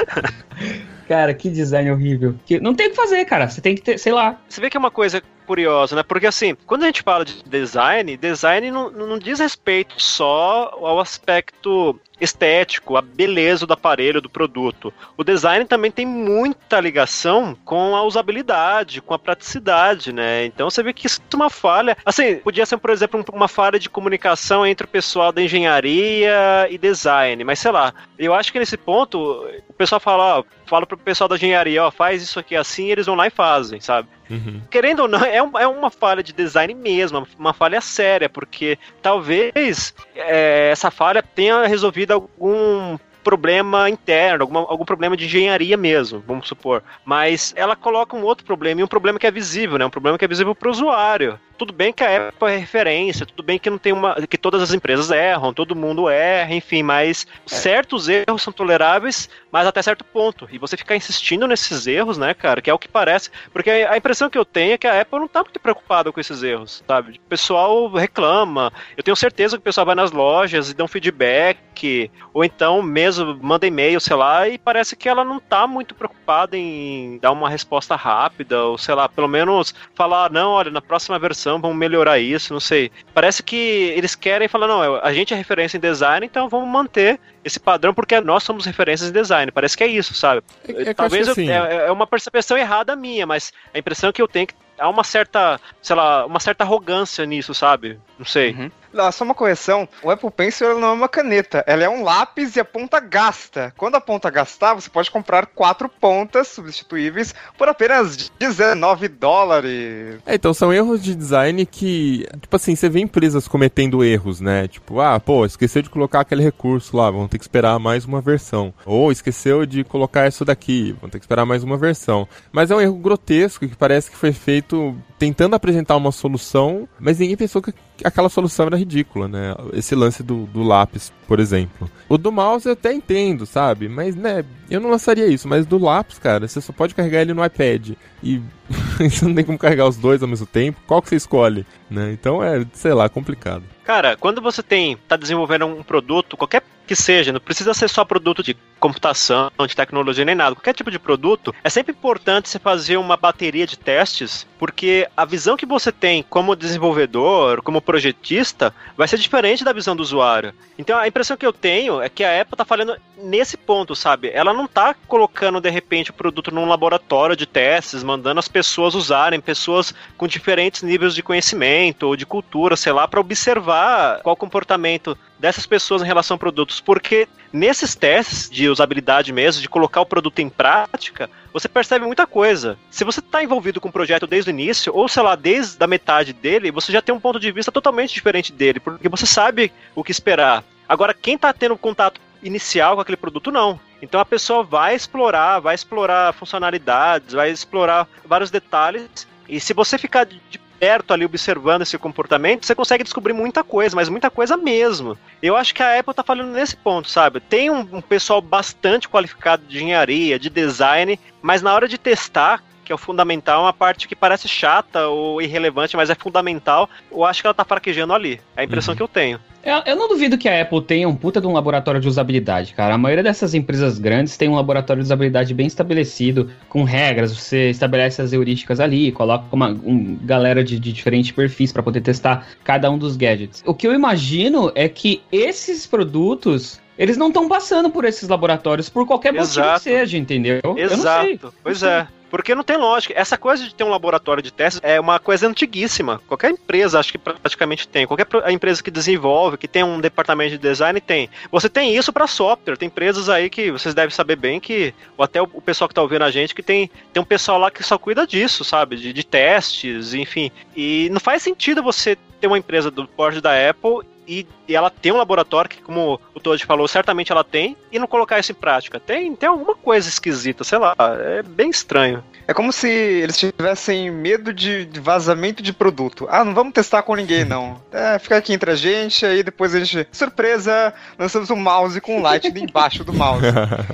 cara, que design horrível. Que não tem o que fazer, cara. Você tem que ter, sei lá. Você vê que é uma coisa curiosa, né? Porque assim, quando a gente fala de design, design não, não diz respeito só ao aspecto estético, a beleza do aparelho, do produto. O design também tem muita ligação com a usabilidade, com a praticidade, né? Então você vê que isso é uma falha. Assim, podia ser, por exemplo, uma falha de comunicação entre o pessoal da engenharia e design, mas sei lá, eu acho que nesse ponto o pessoal fala, ó, fala pro pessoal da engenharia, ó, faz isso aqui assim, eles vão lá e fazem, sabe? Uhum. Querendo ou não, é, um, é uma falha de design mesmo, uma falha séria, porque talvez é, essa falha tenha resolvido algum problema interno, alguma, algum problema de engenharia mesmo, vamos supor. Mas ela coloca um outro problema, e um problema que é visível, né? Um problema que é visível para o usuário tudo bem que a Apple é referência, tudo bem que não tem uma. que todas as empresas erram, todo mundo erra, enfim, mas é. certos erros são toleráveis, mas até certo ponto. E você ficar insistindo nesses erros, né, cara, que é o que parece. Porque a impressão que eu tenho é que a Apple não tá muito preocupada com esses erros, sabe? O pessoal reclama. Eu tenho certeza que o pessoal vai nas lojas e dá um feedback, ou então mesmo manda e-mail, sei lá, e parece que ela não tá muito preocupada em dar uma resposta rápida, ou sei lá, pelo menos falar, não, olha, na próxima versão vamos melhorar isso, não sei. Parece que eles querem falar, não, a gente é referência em design, então vamos manter esse padrão porque nós somos referências em design. Parece que é isso, sabe? É, é Talvez eu, assim. é, é, uma percepção errada minha, mas a impressão que eu tenho é que há uma certa, sei lá, uma certa arrogância nisso, sabe? Não sei. Uhum. Não, só uma correção. O Apple Pencil não é uma caneta. Ela é um lápis e a ponta gasta. Quando a ponta gastar, você pode comprar quatro pontas substituíveis por apenas 19 dólares. É, então são erros de design que, tipo assim, você vê empresas cometendo erros, né? Tipo, ah, pô, esqueceu de colocar aquele recurso lá, vão ter que esperar mais uma versão. Ou esqueceu de colocar isso daqui, vão ter que esperar mais uma versão. Mas é um erro grotesco que parece que foi feito tentando apresentar uma solução, mas ninguém pensou que aquela solução era ridícula, né? Esse lance do, do lápis, por exemplo. O do mouse eu até entendo, sabe? Mas, né, eu não lançaria isso. Mas do lápis, cara, você só pode carregar ele no iPad. E você não tem como carregar os dois ao mesmo tempo. Qual que você escolhe? Né? Então é, sei lá, complicado. Cara, quando você tem tá desenvolvendo um produto, qualquer que seja, não precisa ser só produto de computação, de tecnologia nem nada. Qualquer tipo de produto, é sempre importante você fazer uma bateria de testes, porque a visão que você tem como desenvolvedor, como projetista, vai ser diferente da visão do usuário. Então a impressão que eu tenho é que a Apple tá falando nesse ponto, sabe? Ela não tá colocando de repente o produto num laboratório de testes, mandando as pessoas usarem, pessoas com diferentes níveis de conhecimento ou de cultura, sei lá, para observar qual comportamento dessas pessoas em relação a produtos, porque nesses testes de usabilidade mesmo, de colocar o produto em prática, você percebe muita coisa. Se você está envolvido com o projeto desde o início, ou sei lá, desde a metade dele, você já tem um ponto de vista totalmente diferente dele, porque você sabe o que esperar. Agora, quem está tendo contato inicial com aquele produto, não. Então a pessoa vai explorar, vai explorar funcionalidades, vai explorar vários detalhes. E se você ficar de perto ali observando esse comportamento, você consegue descobrir muita coisa, mas muita coisa mesmo. Eu acho que a Apple tá falando nesse ponto, sabe? Tem um, um pessoal bastante qualificado de engenharia, de design, mas na hora de testar, que é o fundamental, uma parte que parece chata ou irrelevante, mas é fundamental, eu acho que ela tá fraquejando ali. É a impressão uhum. que eu tenho. Eu, eu, não duvido que a Apple tenha um puta de um laboratório de usabilidade, cara. A maioria dessas empresas grandes tem um laboratório de usabilidade bem estabelecido, com regras. Você estabelece as heurísticas ali, coloca uma um, galera de, de diferentes perfis para poder testar cada um dos gadgets. O que eu imagino é que esses produtos eles não estão passando por esses laboratórios por qualquer motivo Exato. que seja, entendeu? Exato. Pois é. Porque não tem lógica. Essa coisa de ter um laboratório de testes é uma coisa antiguíssima. Qualquer empresa, acho que praticamente tem. Qualquer empresa que desenvolve, que tem um departamento de design, tem. Você tem isso para software. Tem empresas aí que vocês devem saber bem que, ou até o pessoal que tá ouvindo a gente, que tem, tem um pessoal lá que só cuida disso, sabe? De, de testes, enfim. E não faz sentido você ter uma empresa do porte da Apple e e ela tem um laboratório que, como o Todd falou, certamente ela tem, e não colocar isso em prática. Tem, tem alguma coisa esquisita, sei lá, é bem estranho. É como se eles tivessem medo de vazamento de produto. Ah, não vamos testar com ninguém, não. É, fica aqui entre a gente, aí depois a gente. Surpresa! Lançamos um mouse com Lightning embaixo do mouse.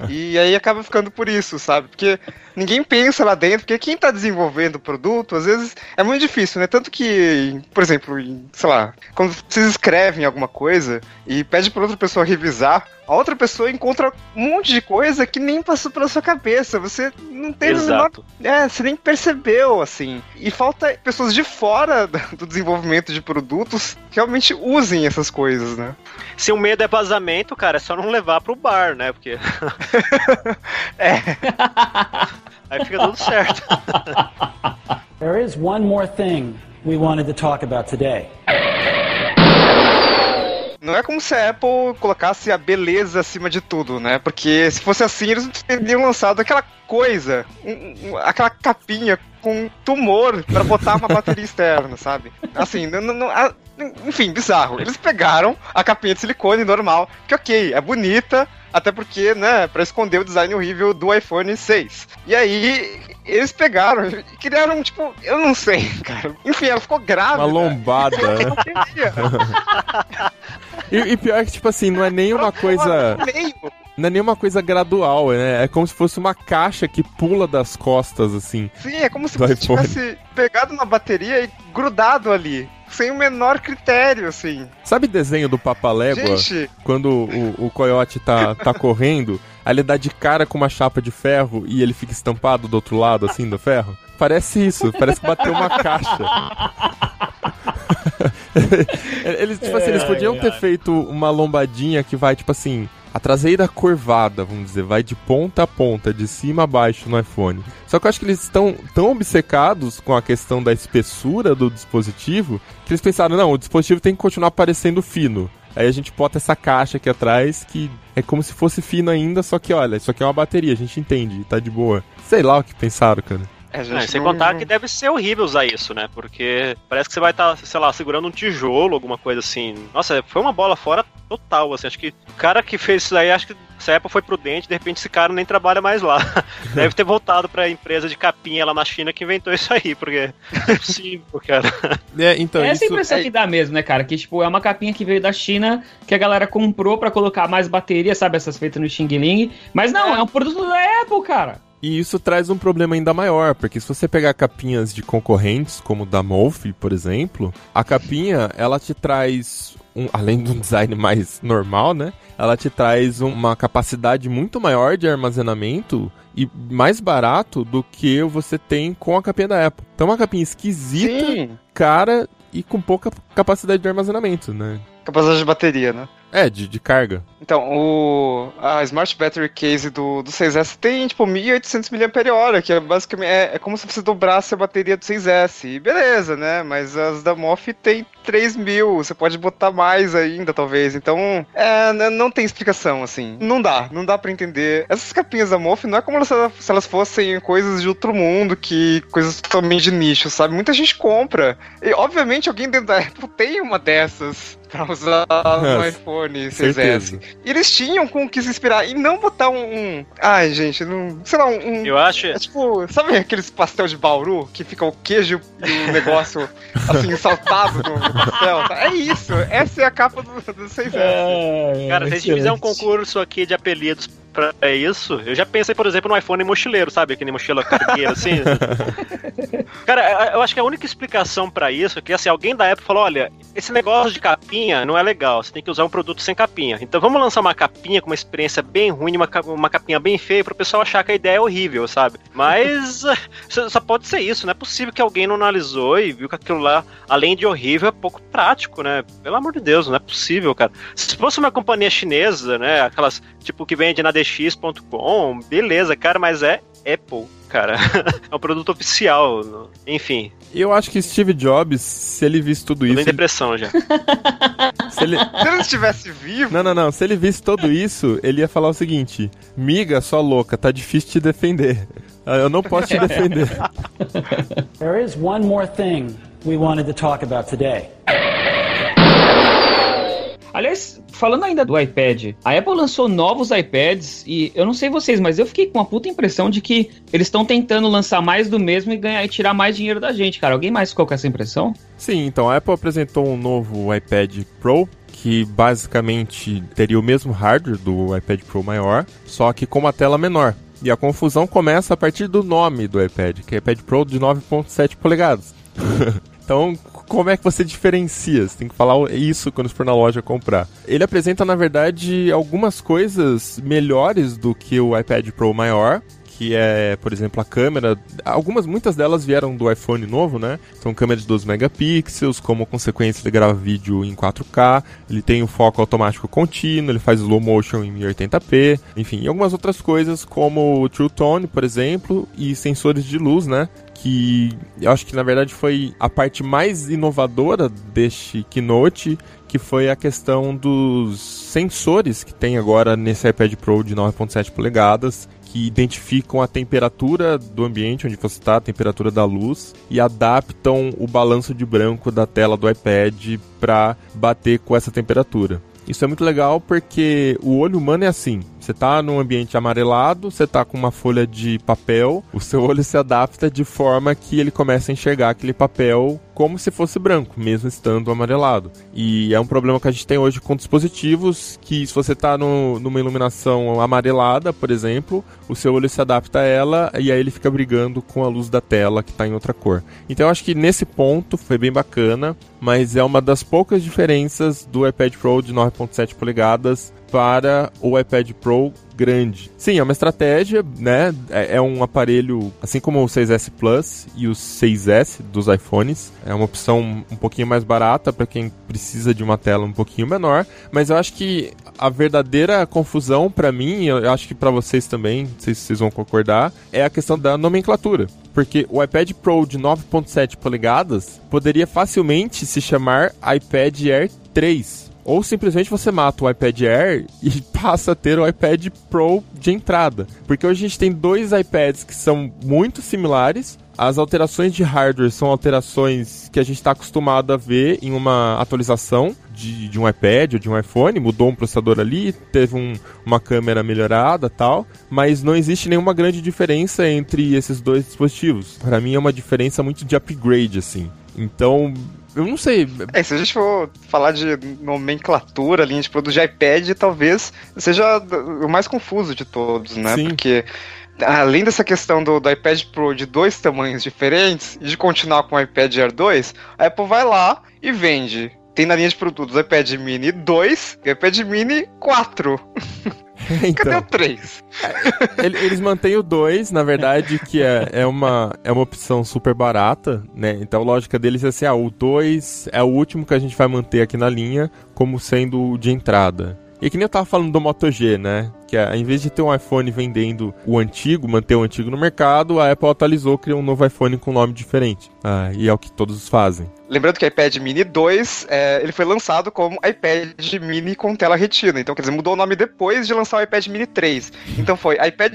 E aí acaba ficando por isso, sabe? Porque ninguém pensa lá dentro, porque quem tá desenvolvendo o produto, às vezes é muito difícil, né? Tanto que, por exemplo, em, sei lá, quando vocês escrevem alguma coisa e pede pra outra pessoa revisar, a outra pessoa encontra um monte de coisa que nem passou pela sua cabeça. Você não teve o menor Exato. é, você nem percebeu, assim. E falta pessoas de fora do desenvolvimento de produtos que realmente usem essas coisas, né? Se o medo é vazamento, cara, é só não levar pro bar, né? Porque. É. Aí fica tudo certo. There is one more thing we wanted to talk about today. Não é como se a Apple colocasse a beleza acima de tudo, né? Porque se fosse assim, eles teriam lançado aquela coisa, um- um- aquela capinha com um tumor pra botar uma bateria externa, sabe? Assim, não, não- não- a- enfim, bizarro. Eles pegaram a capinha de silicone normal, que ok, é bonita, até porque, né, pra esconder o design horrível do iPhone 6. E aí, eles pegaram e criaram, tipo, eu não sei, cara. Enfim, ela ficou grávida. Uma lombada, né? E, e pior que, tipo assim, não é nem uma coisa. Não é nem uma coisa gradual, né? É como se fosse uma caixa que pula das costas, assim. Sim, é como se você iPhone. tivesse pegado uma bateria e grudado ali. Sem o menor critério, assim. Sabe desenho do Papalégua? Gente, Quando o, o coiote tá, tá correndo, aí ele dá de cara com uma chapa de ferro e ele fica estampado do outro lado, assim, do ferro? Parece isso, parece que bateu uma caixa. eles, tipo assim, eles podiam ter feito uma lombadinha que vai, tipo assim, a traseira curvada, vamos dizer, vai de ponta a ponta, de cima a baixo no iPhone. Só que eu acho que eles estão tão obcecados com a questão da espessura do dispositivo que eles pensaram, não, o dispositivo tem que continuar parecendo fino. Aí a gente bota essa caixa aqui atrás que é como se fosse fino ainda, só que olha, isso aqui é uma bateria, a gente entende, tá de boa. Sei lá o que pensaram, cara. É, É, sem não- contar que deve ser horrível usar isso, né? Porque parece que você vai estar, sei lá, segurando um tijolo, alguma coisa assim. Nossa, foi uma bola fora total, assim. Acho que o cara que fez isso aí, acho que se a Apple foi prudente, de repente esse cara nem trabalha mais lá. Deve ter voltado pra empresa de capinha lá na China que inventou isso aí, porque não é possível, cara. É, então, é essa isso... impressão é- que dá mesmo, né, cara? Que, tipo, é uma capinha que veio da China, que a galera comprou pra colocar mais bateria, sabe? Essas feitas no Xing Ling. Mas não, é um produto da Apple, cara. E isso traz um problema ainda maior, porque se você pegar capinhas de concorrentes, como da Mofi, por exemplo, a capinha, ela te traz, um, além de um design mais normal, né? Ela te traz uma capacidade muito maior de armazenamento e mais barato do que você tem com a capinha da Apple. Então é uma capinha esquisita, Sim, cara e com pouca capacidade de armazenamento, né? capacidade de bateria, né? É, de, de carga. Então, o, a Smart Battery Case do, do 6S tem, tipo, 1800 mAh, que é basicamente, é, é como se você dobrasse a bateria do 6S. E beleza, né? Mas as da MOF tem 3000, você pode botar mais ainda, talvez. Então, é, n- não tem explicação, assim. Não dá, não dá pra entender. Essas capinhas da MOF não é como se se elas fossem coisas de outro mundo, que coisas totalmente de nicho, sabe? Muita gente compra. E, obviamente, alguém dentro da Apple tem uma dessas pra usar no iPhone 6S. Certeza. E eles tinham com o que se inspirar e não botar um. um- Ai, gente, não. Sei lá, um. Eu acho. é tipo, sabe aqueles pastel de bauru que fica o queijo e o negócio assim, saltado no, no pastel? É isso, essa é a capa do, do 6S. Cara, se a gente fizer um concurso aqui de apelidos pra isso, eu já pensei, por exemplo, no iPhone mochileiro, sabe? Aquele mochila cargueira, assim. Cara, eu acho que a única explicação pra isso é que, assim, alguém da Apple falou, olha, esse negócio de capinha não é legal, você tem que usar um produto sem capinha. Então vamos lançar uma capinha com uma experiência bem ruim, uma, uma capinha bem feia, pro pessoal achar que a ideia é horrível, sabe? Mas só pode ser isso, não é possível que alguém não analisou e viu que aquilo lá, além de horrível, é pouco prático, né? Pelo amor de Deus, não é possível, cara. Se fosse uma companhia chinesa, né, aquelas, tipo, que vende na dx.com, beleza, cara, mas é Apple, cara. é um produto oficial, enfim, Eu acho que Steve Jobs, se ele visse tudo tô isso, em ele- depressão já. se ele, Se ele estivesse vivo, Não, não, não. Se ele visse tudo isso, ele ia falar o seguinte: Miga, sua louca, tá difícil te defender. Ah, Eu não posso te defender. There is one more thing we wanted to talk about today. Aliás, falando ainda do iPad, a Apple lançou novos iPads e eu não sei vocês, mas eu fiquei com uma puta impressão de que eles estão tentando lançar mais do mesmo e ganhar e tirar mais dinheiro da gente, cara. Alguém mais ficou com essa impressão? Sim, então a Apple apresentou um novo iPad Pro que basicamente teria o mesmo hardware do iPad Pro maior, só que com uma tela menor. E a confusão começa a partir do nome do iPad, que é iPad Pro de 9.7 polegadas. então, como é que você diferencia? Você tem que falar isso quando for na loja comprar. Ele apresenta, na verdade, algumas coisas melhores do que o iPad Pro maior, que é, por exemplo, a câmera. Algumas, muitas delas vieram do iPhone novo, né? São câmeras de 12 megapixels, como consequência ele grava vídeo em 4K, ele tem o foco automático contínuo, ele faz slow motion em 1080p, enfim, e algumas outras coisas como o True Tone, por exemplo, e sensores de luz, né? Que eu acho que na verdade foi a parte mais inovadora deste keynote, que foi a questão dos sensores que tem agora nesse iPad Pro de 9.7 polegadas, que identificam a temperatura do ambiente onde você está, a temperatura da luz, e adaptam o balanço de branco da tela do iPad para bater com essa temperatura. Isso é muito legal porque o olho humano é assim. Você está num ambiente amarelado, você está com uma folha de papel, o seu olho se adapta de forma que ele começa a enxergar aquele papel como se fosse branco, mesmo estando amarelado. E é um problema que a gente tem hoje com dispositivos que, se você está numa iluminação amarelada, por exemplo, o seu olho se adapta a ela e aí ele fica brigando com a luz da tela que está em outra cor. Então eu acho que nesse ponto foi bem bacana, mas é uma das poucas diferenças do iPad Pro de 9.7 polegadas para o iPad Pro grande. Sim, é uma estratégia, né? É, é, um aparelho, assim como o 6S Plus e o 6S dos iPhones, é uma opção um pouquinho mais barata para quem precisa de uma tela um pouquinho menor, mas eu acho que a verdadeira confusão para mim, eu acho que para vocês também, não sei se vocês vão concordar, é a questão da nomenclatura. Porque o iPad Pro de 9.7 polegadas poderia facilmente se chamar iPad Air 3 ou simplesmente você mata o iPad Air e passa a ter o iPad Pro de entrada. Porque hoje a gente tem dois iPads que são muito similares. As alterações de hardware são alterações que a gente está acostumado a ver em uma atualização de, de, um iPad ou de um iPhone, mudou um processador ali, teve um, uma câmera melhorada tal, mas não existe nenhuma grande diferença entre esses dois dispositivos. Para mim é uma diferença muito de upgrade, assim. Então, eu não sei. É, se a gente for falar de nomenclatura, linha de produto de iPad, talvez seja o mais confuso de todos, né? Sim. Porque além dessa questão do, do, iPad Pro de dois tamanhos diferentes e de continuar com o iPad Air 2, a Apple vai lá e vende. Tem na linha de produtos iPad Mini 2 e o iPad Mini 4. então, Cadê o 3? É, eles mantêm o 2, na verdade, que é, é, uma, é uma opção super barata, né? Então a lógica deles é assim, ah, o 2 é o último que a gente vai manter aqui na linha como sendo o de entrada. E que nem eu tava falando do Moto G, né? Que é, em vez de ter um iPhone vendendo o antigo, manter o antigo no mercado, a Apple atualizou, criou um novo iPhone com nome diferente. Ah, e é o que todos fazem. Lembrando que o iPad Mini 2, é, ele foi lançado como iPad Mini com tela retina. Então, quer dizer, mudou o nome depois de lançar o iPad Mini 3. Então foi iPad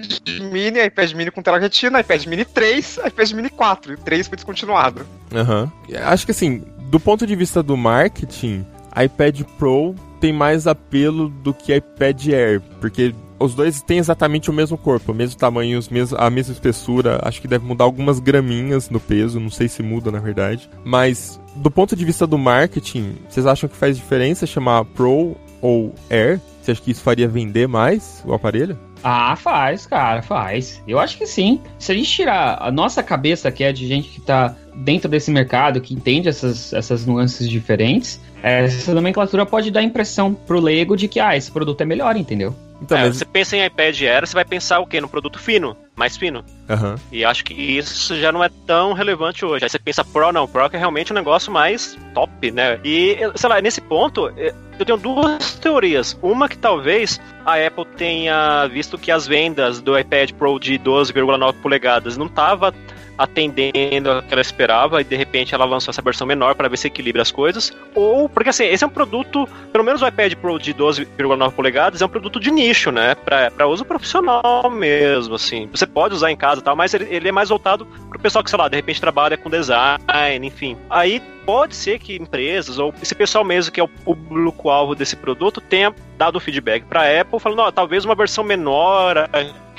Mini, iPad Mini com tela retina, iPad Mini 3, iPad Mini 4. E o 3 foi descontinuado. Aham. Uhum. Acho que assim, do ponto de vista do marketing, iPad Pro tem mais apelo do que iPad Air, porque os dois têm exatamente o mesmo corpo, o mesmo tamanho, os mesmos, a mesma espessura. Acho que deve mudar algumas graminhas no peso, não sei se muda na verdade. Mas do ponto de vista do marketing, vocês acham que faz diferença chamar Pro ou Air? Você acha que isso faria vender mais o aparelho? Ah, faz, cara, faz. Eu acho que sim. Se a gente tirar a nossa cabeça, que é de gente que tá dentro desse mercado, que entende essas, essas nuances diferentes, essa nomenclatura pode dar a impressão pro leigo de que, ah, esse produto é melhor, entendeu? Então, é, mas... Você pensa em iPad Air, você vai pensar o quê? No produto fino, mais fino. Uhum. E acho que isso já não é tão relevante hoje. Aí você pensa Pro, não, Pro é realmente um negócio mais top, né? E, sei lá, nesse ponto, é, eu tenho duas teorias. Uma que talvez a Apple tenha visto que as vendas do iPad Pro de 12,9 polegadas não tava atendendo ao que ela esperava e de repente ela lançou essa versão menor para ver se equilibra as coisas. Ou, porque assim, esse é um produto, pelo menos o iPad Pro de 12,9 polegadas, é um produto de nicho, né? Para uso profissional mesmo, assim. Você pode usar em casa e tal, mas ele, ele é mais voltado pro pessoal que, sei lá, de repente trabalha com design, enfim. Aí pode ser que empresas ou esse pessoal mesmo que é o público-alvo desse produto tenha dado feedback para a Apple falando, ó, talvez uma versão menor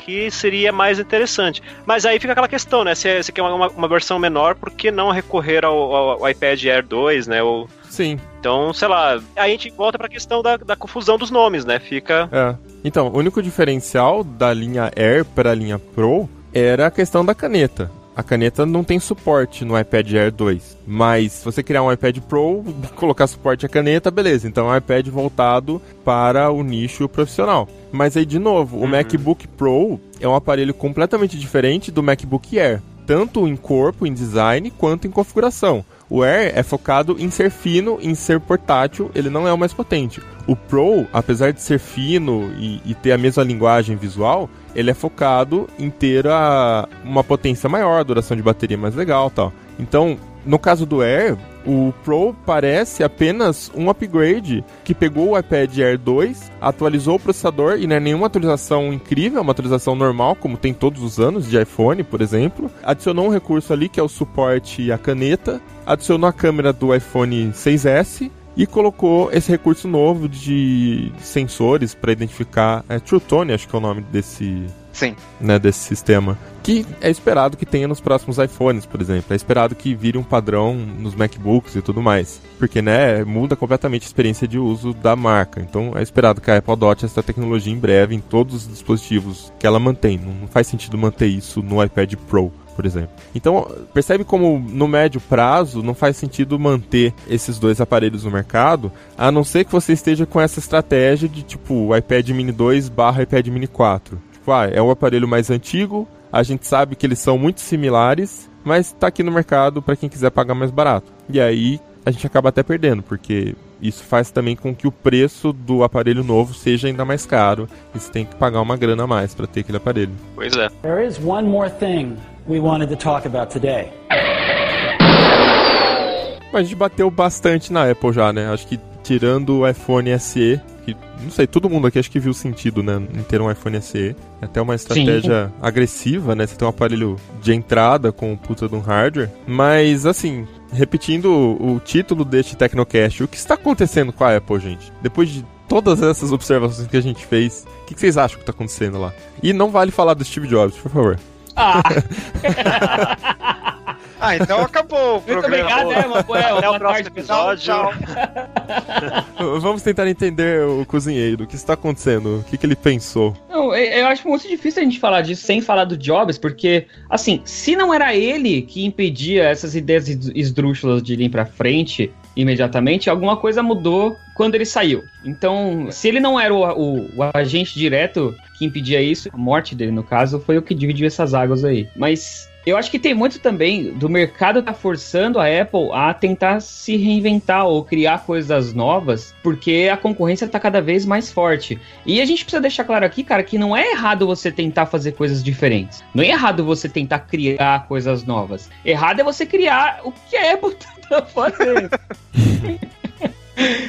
aqui seria mais interessante. Mas aí fica aquela questão, né? Se você quer uma, uma, versão menor, por que não recorrer ao, ao, ao iPad Air 2, né? Ou... Sim. Então, sei lá, a gente volta para a questão da, da confusão dos nomes, né? Fica. É. Então, o único diferencial da linha Air para a linha Pro era a questão da caneta. A caneta não tem suporte no iPad Air 2. Mas se você criar um iPad Pro, colocar suporte à caneta, beleza. Então é um iPad voltado para o nicho profissional. Mas aí, de novo, o uhum. MacBook Pro é um aparelho completamente diferente do MacBook Air. Tanto em corpo, em design, quanto em configuração. O Air é focado em ser fino, em ser portátil, ele não é o mais potente. O Pro, apesar de ser fino e, e ter a mesma linguagem visual, ele é focado em ter a, uma potência maior, duração de bateria mais legal tal. Então, no caso do Air, o Pro parece apenas um upgrade que pegou o iPad Air 2, atualizou o processador e não é nenhuma atualização incrível, é uma atualização normal, como tem todos os anos de iPhone, por exemplo. Adicionou um recurso ali que é o suporte à caneta, adicionou a câmera do iPhone 6S e colocou esse recurso novo de sensores para identificar é True Tone, acho que é o nome desse Sim. Né, desse sistema. Que é esperado que tenha nos próximos iPhones, por exemplo. É esperado que vire um padrão nos MacBooks e tudo mais. Porque, né, muda completamente a experiência de uso da marca. Então é esperado que a Apple adote essa tecnologia em breve em todos os dispositivos que ela mantém. Não faz sentido manter isso no iPad Pro por exemplo. Então, percebe como no médio prazo não faz sentido manter esses dois aparelhos no mercado, a não ser que você esteja com essa estratégia de tipo iPad mini 2 barra iPad mini 4 Tipo, ah, é um aparelho mais antigo, a gente sabe que eles são muito similares, mas está aqui no mercado para quem quiser pagar mais barato. E aí a gente acaba até perdendo, porque isso faz também com que o preço do aparelho novo seja ainda mais caro e você tem que pagar uma grana a mais para ter aquele aparelho. Pois é. There is one more thing we wanted to talk about today. A gente bateu bastante na Apple já, né? Acho que tirando o iPhone SE, que não sei, todo mundo aqui acho que viu sentido, né, em ter um iPhone SE. É até uma estratégia Sim. agressiva, né? Você tem um aparelho de entrada com puta de um hardware. Mas, assim, repetindo o título deste Tecnocast, o que está acontecendo com a Apple, gente? Depois de todas essas observações que a gente fez, o que vocês acham que está acontecendo lá? E não vale falar do Steve Jobs, por favor. Ah! Ah, então acabou o Muito obrigado, é, uma, é, Até o próximo episódio. Tchau, Vamos tentar entender o cozinheiro, o que está acontecendo, o que, que ele pensou. Não, eu acho muito difícil a gente falar disso sem falar do Jobs, porque, assim, se não era ele que impedia essas ideias esdrúxulas de ir pra frente imediatamente, alguma coisa mudou quando ele saiu. Então, se ele não era o, o, o, agente direto que impedia isso, a morte dele, no caso, foi o que dividiu essas águas aí. Mas eu acho que tem muito também do mercado tá forçando a Apple a tentar se reinventar ou criar coisas novas, porque a concorrência tá cada vez mais forte. E a gente precisa deixar claro aqui, cara, que não é errado você tentar fazer coisas diferentes. Não é errado você tentar criar coisas novas. Errado é você criar o que a Apple tá fazendo.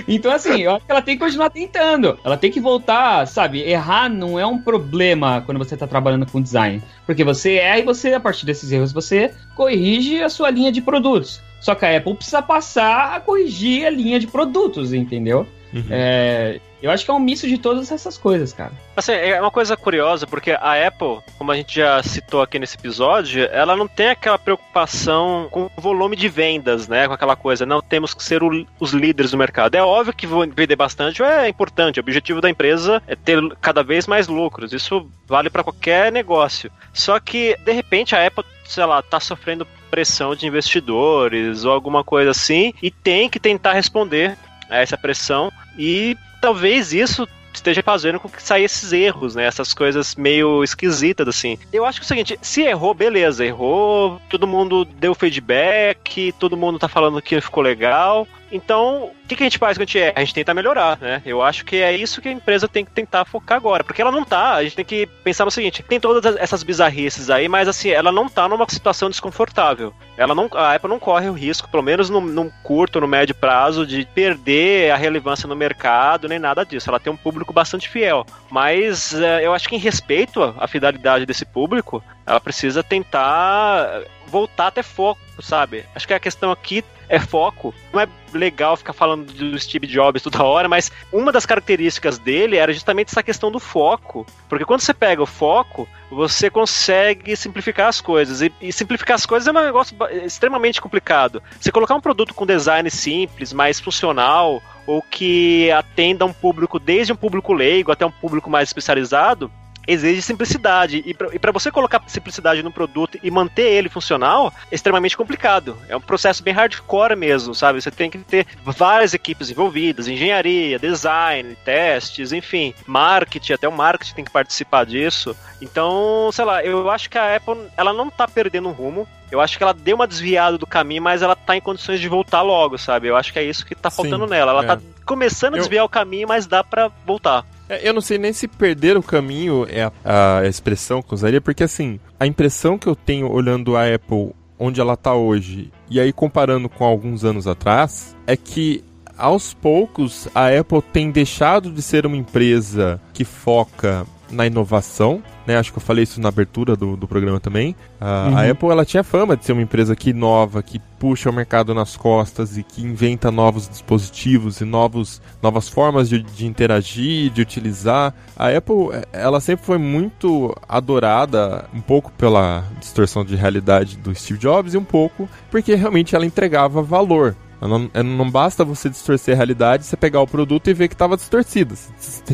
Então, assim, eu acho que ela tem que continuar tentando. Ela tem que voltar, sabe? Errar não é um problema quando você está trabalhando com design. Porque você erra e você, a partir desses erros, você corrige a sua linha de produtos. Só que a Apple precisa passar a corrigir a linha de produtos, entendeu? Uhum. É, eu acho que é um misto de todas essas coisas, cara. Assim, é uma coisa curiosa, porque a Apple, como a gente já citou aqui nesse episódio, ela não tem aquela preocupação com o volume de vendas, né? Com aquela coisa, não temos que ser o, os líderes do mercado. É óbvio que vender bastante é importante. O objetivo da empresa é ter cada vez mais lucros. Isso vale para qualquer negócio. Só que, de repente, a Apple, sei lá, tá sofrendo pressão de investidores ou alguma coisa assim e tem que tentar responder a essa pressão e talvez isso esteja fazendo com que saia esses erros, né? Essas coisas meio esquisitas, assim. Eu acho que é o seguinte, se errou, beleza, errou, todo mundo deu feedback, todo mundo tá falando que ficou legal. Então, o que, que a gente faz quando a gente é? A gente tenta melhorar, né? Eu acho que é isso que a empresa tem que tentar focar agora. Porque ela não tá, a gente tem que pensar no seguinte: tem todas essas bizarrices aí, mas assim, ela não tá numa situação desconfortável. Ela não, a Apple não corre o risco, pelo menos no, no curto, no médio prazo, de perder a relevância no mercado, nem nada disso. Ela tem um público bastante fiel. Mas é, eu acho que em respeito à fidelidade desse público, ela precisa tentar voltar a ter foco, sabe? Acho que a questão aqui é foco. Não é legal ficar falando do Steve Jobs toda hora, mas uma das características dele era justamente essa questão do foco. Porque quando você pega o foco, você consegue simplificar as coisas. E, e simplificar as coisas é um negócio extremamente complicado. Você colocar um produto com design simples, mais funcional, ou que atenda um público, desde um público leigo até um público mais especializado, exige simplicidade. E para você colocar simplicidade no produto e manter ele funcional é extremamente complicado. É um processo bem hardcore mesmo, sabe? Você tem que ter várias equipes envolvidas, engenharia, design, testes, enfim, marketing, até o marketing tem que participar disso. Então, sei lá, eu acho que a Apple ela não tá perdendo o rumo. Eu acho que ela deu uma desviada do caminho, mas ela tá em condições de voltar logo, sabe? Eu acho que é isso que tá faltando Sim, nela. Ela é. tá começando a Eu- desviar o caminho, mas dá para voltar. É, Eu não sei nem se perder o caminho é a, a expressão que eu usaria, porque assim, a impressão que eu tenho olhando a Apple onde ela tá hoje, e aí comparando com alguns anos atrás, é que aos poucos a Apple tem deixado de ser uma empresa que foca na inovação, né? Acho que eu falei isso na abertura do, do programa também. A- A Apple ela tinha fama de ser uma empresa que inova, que puxa o mercado nas costas e que inventa novos dispositivos e novos, novas formas de, de interagir, de utilizar. A Apple eh, ela sempre foi muito adorada, um pouco pela distorção de realidade do Steve Jobs e um pouco porque realmente ela entregava valor. Não, não basta você distorcer a realidade, você pegar o produto e ver que estava distorcido.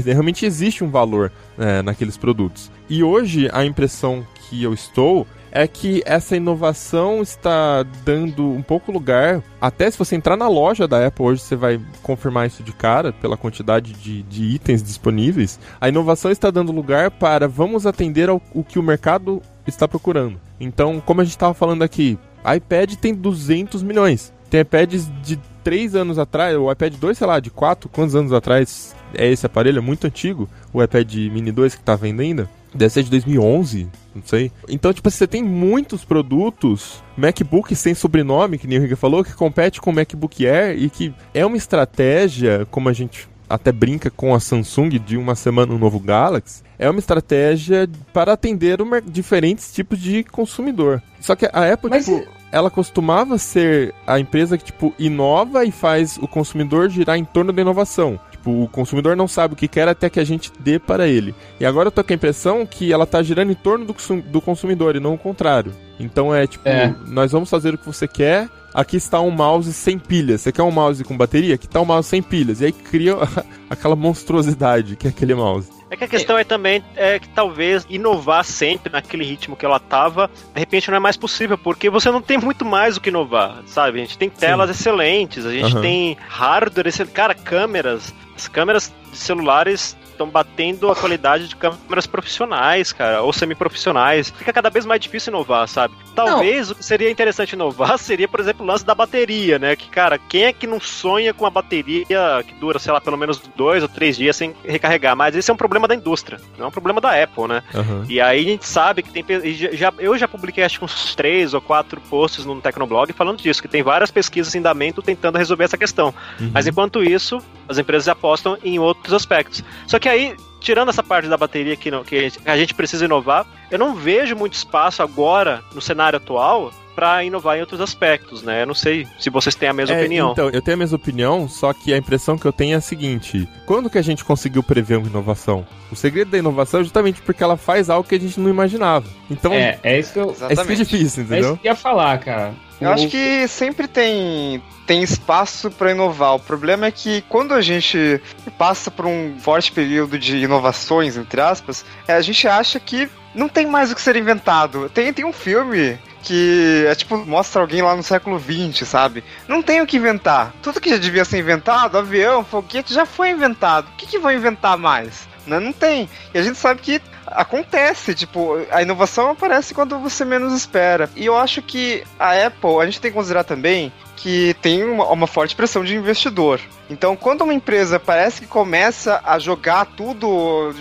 Realmente existe um valor é, naqueles produtos. E hoje a impressão que eu estou é que essa inovação está dando um pouco lugar. Até se você entrar na loja da Apple hoje, você vai confirmar isso de cara pela quantidade de, de itens disponíveis. A inovação está dando lugar para vamos atender ao o que o mercado está procurando. Então, como a gente estava falando aqui, iPad tem 200 milhões. Tem iPads de 3 anos atrás, o iPad 2, sei lá, de 4, quantos anos atrás é esse aparelho? É muito antigo. O iPad Mini 2 que tá vendo ainda. Deve ser de 2011, não sei. Então, tipo, você tem muitos produtos, MacBook sem sobrenome, que nem o Riga falou, que compete com o MacBook Air e que é uma estratégia, como a gente até brinca com a Samsung de uma semana um novo Galaxy, é uma estratégia para atender uma, diferentes tipos de consumidor. Só que a Apple, Mas tipo, ela costumava ser a empresa que, tipo, inova e faz o consumidor girar em torno da inovação. Tipo, o consumidor não sabe o que quer até que a gente dê para ele. E agora eu tô com a impressão que ela tá girando em torno do, consum- do consumidor e não o contrário. Então é tipo, É. nós vamos fazer o que você quer. Aqui está um mouse sem pilhas. Você quer um mouse com bateria? Aqui está um mouse sem pilhas. E aí cria aquela monstruosidade que é aquele mouse. É que a questão é também é que talvez inovar sempre naquele ritmo que ela tava, de repente não é mais possível, porque você não tem muito mais o que inovar, sabe? A gente tem telas excelentes, a gente Aham. tem hardware excelente. Cara, câmeras. As câmeras de celulares estão batendo a qualidade de câmeras profissionais, cara, ou semiprofissionais. Fica cada vez mais difícil inovar, sabe? Talvez o que seria interessante inovar seria, por exemplo, o lance da bateria, né? Que, cara, quem é que não sonha com uma bateria que dura, sei lá, pelo menos dois ou três dias sem recarregar? Mas esse é um problema da indústria, não é um problema da Apple, né? Aham. E aí a gente sabe que tem. já, eu já publiquei acho que uns três ou quatro posts no Tecnoblog falando disso, que tem várias pesquisas em andamento tentando resolver essa questão. Uhum. Mas enquanto isso, as empresas apostam em outros aspectos. Só que aí, tirando essa parte da bateria que, não, que a gente precisa inovar, eu não vejo muito espaço agora, no cenário atual, para inovar em outros aspectos, né? Eu não sei se vocês têm a mesma É, opinião. Então, eu tenho a mesma opinião, só que a impressão que eu tenho é a seguinte: quando que a gente conseguiu prever uma inovação? O segredo da inovação é justamente porque ela faz algo que a gente não imaginava. Então, é, É, é isso que eu, isso que é difícil, é isso entendeu? que eu ia falar, cara. Eu acho que sempre tem, tem espaço para inovar. O problema é que quando a gente passa por um forte período de inovações, entre aspas, é, a gente acha que não tem mais o que ser inventado. Tem, tem um filme que é tipo, mostra alguém lá no século XX, sabe? Não tem o que inventar. Tudo que já devia ser inventado, avião, foguete, já foi inventado. O que, que vão inventar mais? Né? Não tem. E a gente sabe que acontece, tipo, a inovação aparece quando você menos espera. E eu acho que a Apple, a gente tem que considerar também que tem uma, uma, forte pressão de investidor. Então, quando uma empresa parece que começa a jogar tudo,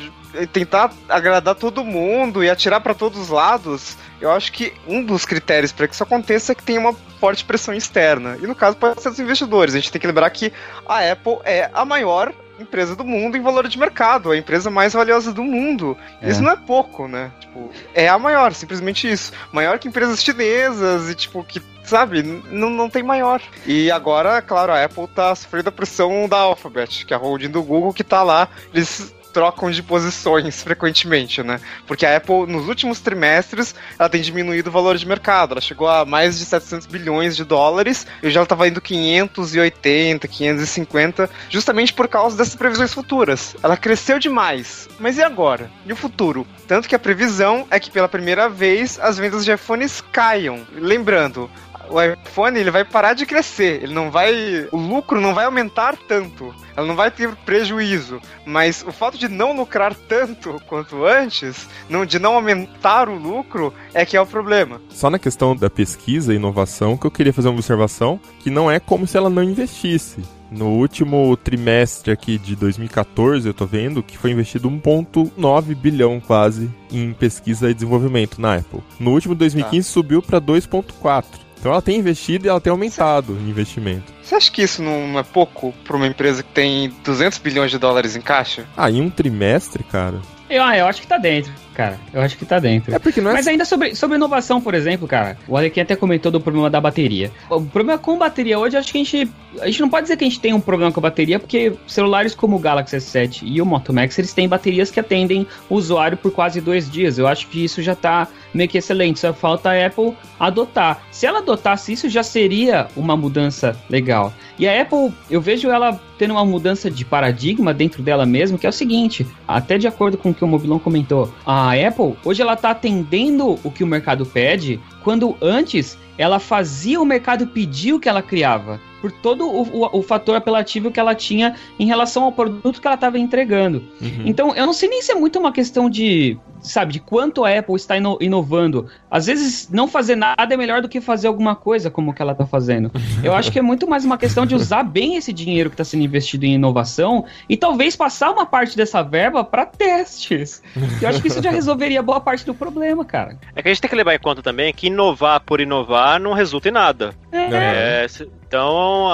tentar agradar todo mundo e atirar para todos os lados, eu acho que um dos critérios para que isso aconteça é que tem uma forte pressão externa. E no caso pode ser dos investidores. A gente tem que lembrar que a Apple é a maior empresa do mundo em valor de mercado, a empresa mais valiosa do mundo. É. Isso não é pouco, né? Tipo, é a maior, simplesmente isso. Maior que empresas chinesas e, tipo, que, sabe, não, não tem maior. E agora, claro, a Apple tá sofrendo a pressão da Alphabet, que é a holding do Google, que tá lá. Eles trocam de posições frequentemente, né? Porque a Apple, nos últimos trimestres, ela tem diminuído o valor de mercado. Ela chegou a mais de 700 bilhões de dólares e já estava indo 580, 550, justamente por causa dessas previsões futuras. Ela cresceu demais. Mas e agora? E o futuro? Tanto que a previsão é que pela primeira vez as vendas de iPhones caiam. Lembrando, o iPhone ele vai parar de crescer, ele não vai, o lucro não vai aumentar tanto, ela não vai ter prejuízo, mas o fato de não lucrar tanto quanto antes, não, de não aumentar o lucro, é que é o problema. Só na questão da pesquisa e inovação que eu queria fazer uma observação que não é como se ela não investisse. No último trimestre aqui de 2014, eu tô vendo que foi investido 1.9 bilhão quase em pesquisa e desenvolvimento na Apple. No último 2015 tá. subiu para 2.4. Então ela tem investido e ela tem aumentado o investimento. Você acha que isso não é pouco para uma empresa que tem 200 bilhões de dólares em caixa? Ah, em um trimestre, cara? Eu, ah, eu acho que tá dentro, cara. Eu acho que tá dentro. É porque não é... Mas ainda sobre, sobre inovação, por exemplo, cara, o Alequim até comentou do problema da bateria. O problema com bateria hoje, acho que a gente. A gente não pode dizer que a gente tem um problema com a bateria, porque celulares como o Galaxy S7 e o Moto Max, eles têm baterias que atendem o usuário por quase dois dias. Eu acho que isso já tá meio que excelente. Só falta a Apple adotar. Se ela adotasse isso, já seria uma mudança legal. E a Apple, eu vejo ela tendo uma mudança de paradigma dentro dela mesmo, que é o seguinte, até de acordo com o que o Mobilon comentou, a Apple, hoje ela está atendendo o que o mercado pede, quando antes ela fazia o mercado pedir o que ela criava por todo o, o, o, fator apelativo que ela tinha em relação ao produto que ela estava entregando. Uhum. Então, eu não sei nem se é muito uma questão de, sabe, de quanto a Apple está ino inovando. Às vezes, não fazer nada é melhor do que fazer alguma coisa como que ela está fazendo. Eu acho que é muito mais uma questão de usar bem esse dinheiro que está sendo investido em inovação e talvez passar uma parte dessa verba para testes. Eu acho que isso já resolveria boa parte do problema, cara. É que a gente tem que levar em conta também que inovar por inovar não resulta em nada. É. é então,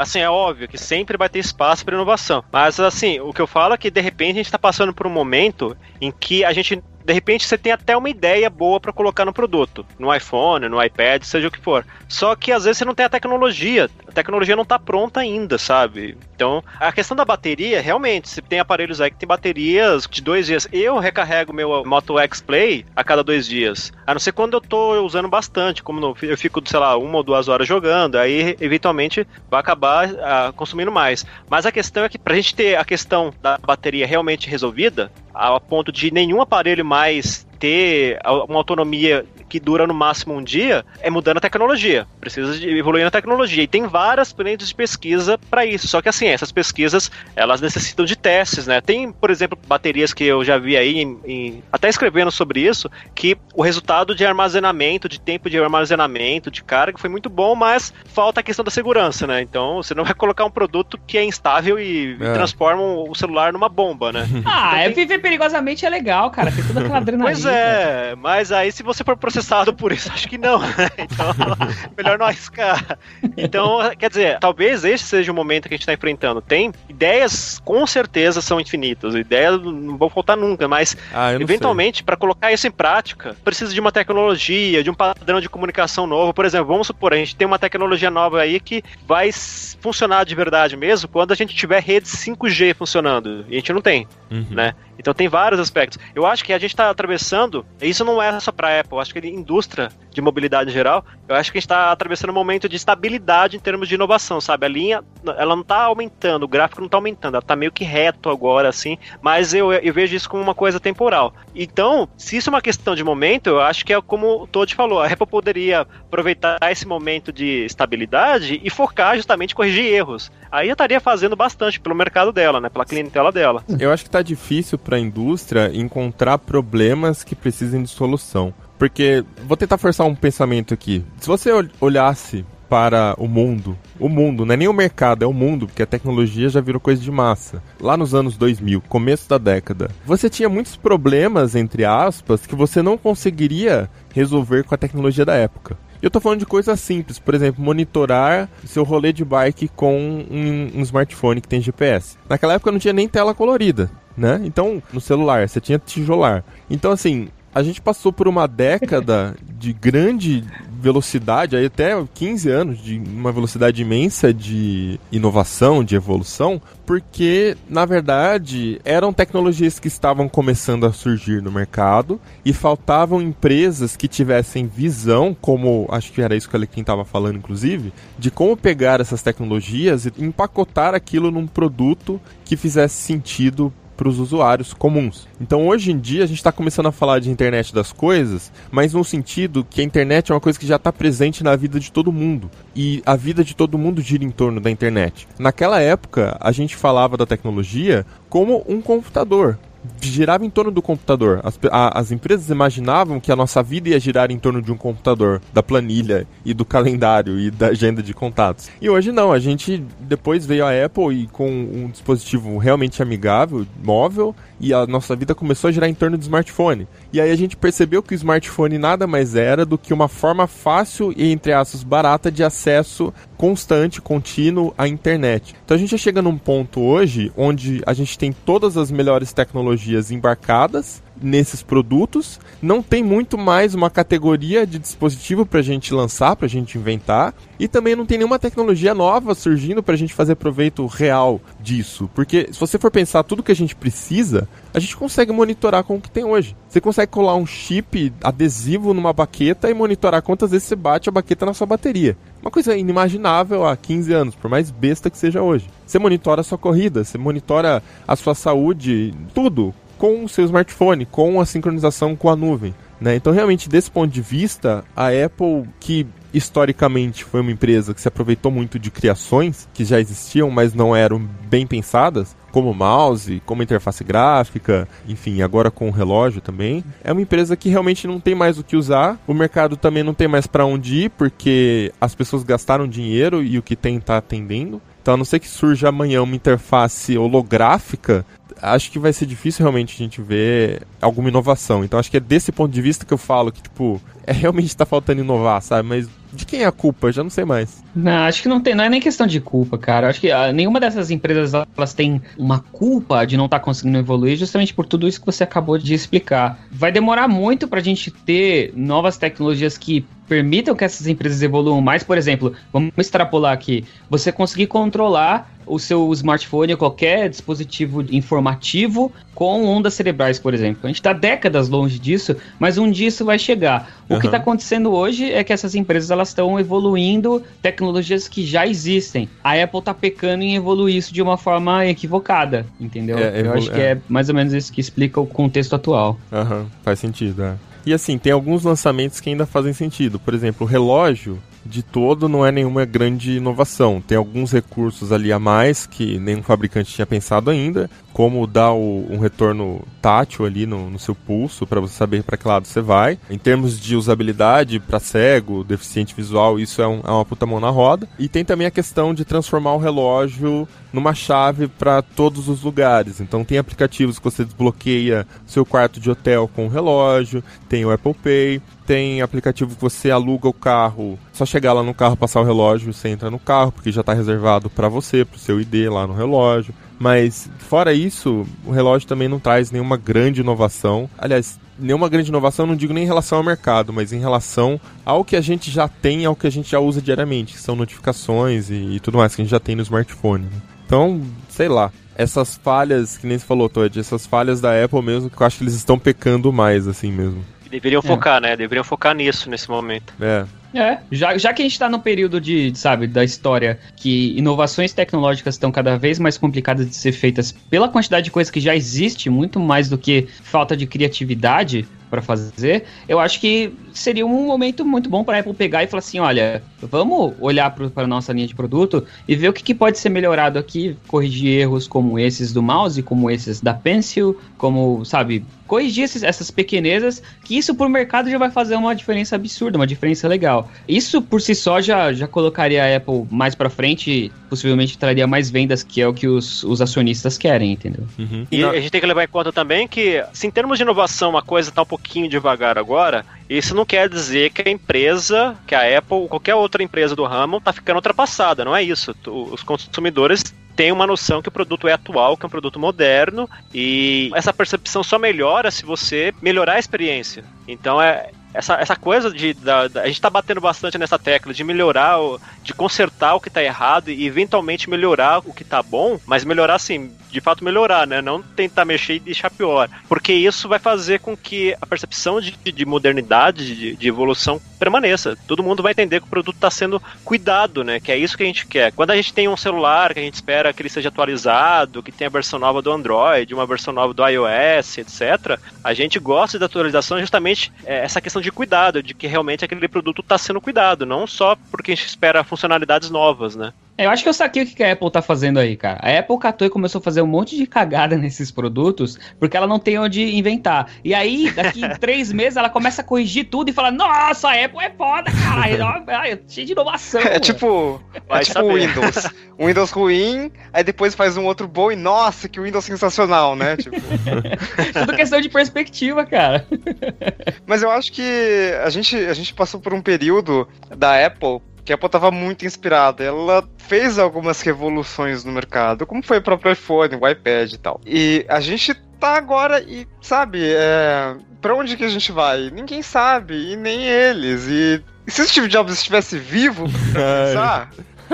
assim, é óbvio que sempre vai ter espaço para inovação. Mas, assim, o que eu falo é que, de repente, a gente está passando por um momento em que a gente de repente você tem até uma ideia boa para colocar no produto, no iPhone, no iPad, seja o que for. Só que às vezes você não tem a tecnologia, a tecnologia não está pronta ainda, sabe? Então, a questão da bateria, realmente, você tem aparelhos aí que tem baterias de dois dias. Eu recarrego meu Moto X Play a cada dois dias. A não ser quando eu tô usando bastante, como eu fico, sei lá, uma ou duas horas jogando, aí eventualmente vai acabar uh, consumindo mais. Mas a questão é que pra gente ter a questão da bateria realmente resolvida, a ponto de nenhum aparelho mais ter uma autonomia que dura no máximo um dia, é mudando a tecnologia. Precisa de evoluir na tecnologia. E tem várias frentes de pesquisa para isso. Só que assim, essas pesquisas, elas necessitam de testes, né? Tem, por exemplo, baterias que eu já vi aí, em, em, até escrevendo sobre isso, que o resultado de armazenamento, de tempo de armazenamento, de carga, foi muito bom, mas falta a questão da segurança, né? Então, você não vai colocar um produto que é instável e, é. e transforma o celular numa bomba, né? Ah, então, é tem... viver perigosamente é legal, cara. Tem toda aquela adrenalina. Pois é, mas aí se você for processado por isso, acho que não. Né? Então, melhor não arriscar. Então, quer dizer, talvez este seja o momento que a gente está enfrentando. Tem ideias, com certeza, são infinitas. Ideias não vão faltar nunca, mas ah, eventualmente, para colocar isso em prática, precisa de uma tecnologia, de um padrão de comunicação novo. Por exemplo, vamos supor, a gente tem uma tecnologia nova aí que vai funcionar de verdade mesmo quando a gente tiver rede 5G funcionando. E a gente não tem, uhum. né? Então tem vários aspectos. Eu acho que a gente está atravessando, isso não é só para Apple, acho que indústria de mobilidade em geral, eu acho que a gente está atravessando um momento de estabilidade em termos de inovação, sabe? A linha, ela não está aumentando, o gráfico não está aumentando, ela está meio que reto agora, assim, mas eu, eu vejo isso como uma coisa temporal. Então, se isso é uma questão de momento, eu acho que é como o Todd falou, a Apple poderia aproveitar esse momento de estabilidade e focar justamente em corrigir erros. Aí eu estaria fazendo bastante pelo mercado dela, né? Pela clientela dela. Eu acho que está difícil para a indústria encontrar problemas que precisem de solução. Porque, vou tentar forçar um pensamento aqui. Se você olhasse para o mundo, o mundo, não é nem o mercado, é o mundo, porque a tecnologia já virou coisa de massa. Lá nos anos 2000, começo da década, você tinha muitos problemas, entre aspas, que você não conseguiria resolver com a tecnologia da época. Eu tô falando de coisas simples, por exemplo, monitorar seu rolê de bike com um, um, smartphone que tem GPS. Naquela época não tinha nem tela colorida, né? Então, no celular, você tinha tijolar. Então, assim, a gente passou por uma década de grande velocidade, aí até 15 anos de uma velocidade imensa de inovação, de evolução, porque na verdade eram tecnologias que estavam começando a surgir no mercado e faltavam empresas que tivessem visão, como acho que era isso que quem estava falando inclusive, de como pegar essas tecnologias e empacotar aquilo num produto que fizesse sentido para os usuários comuns. Então hoje em dia a gente está começando a falar de internet das coisas, mas no sentido que a internet é uma coisa que já está presente na vida de todo mundo e a vida de todo mundo gira em torno da internet. Naquela época a gente falava da tecnologia como um computador, girava em torno do computador. As, a, as empresas imaginavam que a nossa vida ia girar em torno de um computador, da planilha e do calendário e da agenda de contatos. E hoje não, a gente depois veio a Apple e com um dispositivo realmente amigável, móvel, e a nossa vida começou a girar em torno do smartphone. E aí a gente percebeu que o smartphone nada mais era do que uma forma fácil e, entre aspas, barata de acesso constante, contínuo à internet. Então a gente já chega num ponto hoje onde a gente tem todas as melhores tecnologias embarcadas nesses produtos. Não tem muito mais uma categoria de dispositivo para a gente lançar, para a gente inventar. E também não tem nenhuma tecnologia nova surgindo para a gente fazer proveito real disso. Porque se você for pensar tudo que a gente precisa, a gente consegue monitorar com o que tem hoje. Você consegue colar um chip adesivo numa baqueta e monitorar quantas vezes você bate a baqueta na sua bateria. Uma coisa inimaginável há 15 anos, por mais besta que seja hoje. Você monitora a sua corrida, você monitora a sua saúde, tudo com o seu smartphone, com a sincronização com a nuvem. Né? Então, realmente, desse ponto de vista, a Apple, que historicamente foi uma empresa que se aproveitou muito de criações que já existiam, mas não eram bem pensadas, como mouse, como interface gráfica, enfim, agora com o relógio também. É uma empresa que realmente não tem mais o que usar, o mercado também não tem mais para onde ir, porque as pessoas gastaram dinheiro e o que tem está atendendo. Então, a não ser que surja amanhã uma interface holográfica, acho que vai ser difícil realmente a gente ver alguma inovação. Então, acho que é desse ponto de vista que eu falo que, tipo, é realmente está faltando inovar, sabe? Mas de quem é a culpa? Já não sei mais. Não, acho que não tem, não é nem questão de culpa, cara. Acho que ah, nenhuma dessas empresas elas têm uma culpa de não estar tá conseguindo evoluir, justamente por tudo isso que você acabou de explicar. Vai demorar muito para a gente ter novas tecnologias que permitam que essas empresas evoluam mais. Por exemplo, vamos extrapolar aqui: você conseguir controlar o seu smartphone ou qualquer dispositivo informativo com ondas cerebrais, por exemplo. A gente está décadas longe disso, mas um dia isso vai chegar. O uhum. que está acontecendo hoje é que essas empresas elas estão evoluindo tecnologias que já existem. A Apple está pecando em evoluir isso de uma forma equivocada, entendeu? É, Eu acho que é. é mais ou menos isso que explica o contexto atual. Uhum. Faz sentido, é. E assim, tem alguns lançamentos que ainda fazem sentido. Por exemplo, o relógio de todo não é nenhuma grande inovação. Tem alguns recursos ali a mais que nenhum fabricante tinha pensado ainda, como dar o, um retorno tátil ali no, no seu pulso para você saber para que lado você vai. Em termos de usabilidade para cego, deficiente visual, isso é, um, é uma puta mão na roda. E tem também a questão de transformar o relógio numa chave para todos os lugares. Então tem aplicativos que você desbloqueia seu quarto de hotel com o relógio, tem o Apple Pay, tem aplicativo que você aluga o carro, só chegar lá no carro, passar o relógio, você entra no carro, porque já está reservado para você, para o seu ID lá no relógio. Mas fora isso, o relógio também não traz nenhuma grande inovação. Aliás, nenhuma grande inovação, não digo nem em relação ao mercado, mas em relação ao que a gente já tem, ao que a gente já usa diariamente, que são notificações e, e tudo mais que a gente já tem no smartphone. Né? Então, sei lá. Essas falhas, que nem você falou, Todd, essas falhas da Apple mesmo, que eu acho que eles estão pecando mais, assim mesmo Deveriam focar, né? Deveriam focar nisso nesse momento. É. É, já, já que a gente tá no período de, sabe, da história que inovações tecnológicas estão cada vez mais complicadas de ser feitas pela quantidade de coisas que já existe, muito mais do que falta de criatividade para fazer, eu acho que seria um momento muito bom para a Apple pegar e falar assim, olha, vamos olhar para nossa linha de produto e ver o que, que, pode ser melhorado aqui, corrigir erros como esses do mouse, como esses da Pencil, como, sabe, corrigir esses, essas pequenezas, que isso pro mercado já vai fazer uma diferença absurda, uma diferença legal. Isso por si só já, já colocaria a Apple mais para frente, possivelmente traria mais vendas, que é o que os, os acionistas querem, entendeu? Uhum. E, e a gente tem que levar em conta também que, se em termos de inovação uma coisa tá um pouquinho devagar agora, isso não quer dizer que a empresa, que a Apple ou qualquer outra empresa do ramo tá ficando ultrapassada, não é isso. Os consumidores tem uma noção que o produto é atual, que é um produto moderno, e essa percepção só melhora se você melhorar a experiência. Então é, essa, essa coisa de. Da, da, a gente tá batendo bastante nessa tecla de melhorar, o, de consertar o que tá errado e eventualmente melhorar o que tá bom, mas melhorar assim, de fato melhorar, né? Não tentar mexer e deixar pior. Porque isso vai fazer com que a percepção de, de modernidade, de, de evolução permaneça. Todo mundo vai entender que o produto está sendo cuidado, né? Que é isso que a gente quer. Quando a gente tem um celular que a gente espera que ele seja atualizado, que tenha a versão nova do Android, uma versão nova do iOS, etc., a gente gosta da atualização justamente é, essa questão de cuidado, de que realmente aquele produto está sendo cuidado, não só porque a gente espera funcionalidades novas, né? Eu acho que eu saquei o que a Apple tá fazendo aí, cara. A Apple catou e começou a fazer um monte de cagada nesses produtos porque ela não tem onde inventar. E aí, daqui três meses, ela começa a corrigir tudo e fala: Nossa, a Apple é foda, cara. Cheio de inovação. É tipo, é tipo o Windows. Um Windows ruim, aí depois faz um outro bom e nossa, que Windows sensacional, né? Tipo... tudo questão de perspectiva, cara. Mas eu acho que a gente, a gente passou por um período da Apple que a Apple estava muito inspirada. Ela fez algumas revoluções no mercado, como foi o próprio iPhone, o iPad e tal. E a gente tá agora e, sabe, é, para onde que a gente vai? Ninguém sabe, e nem eles. E, e se o Steve Jobs estivesse vivo pra pensar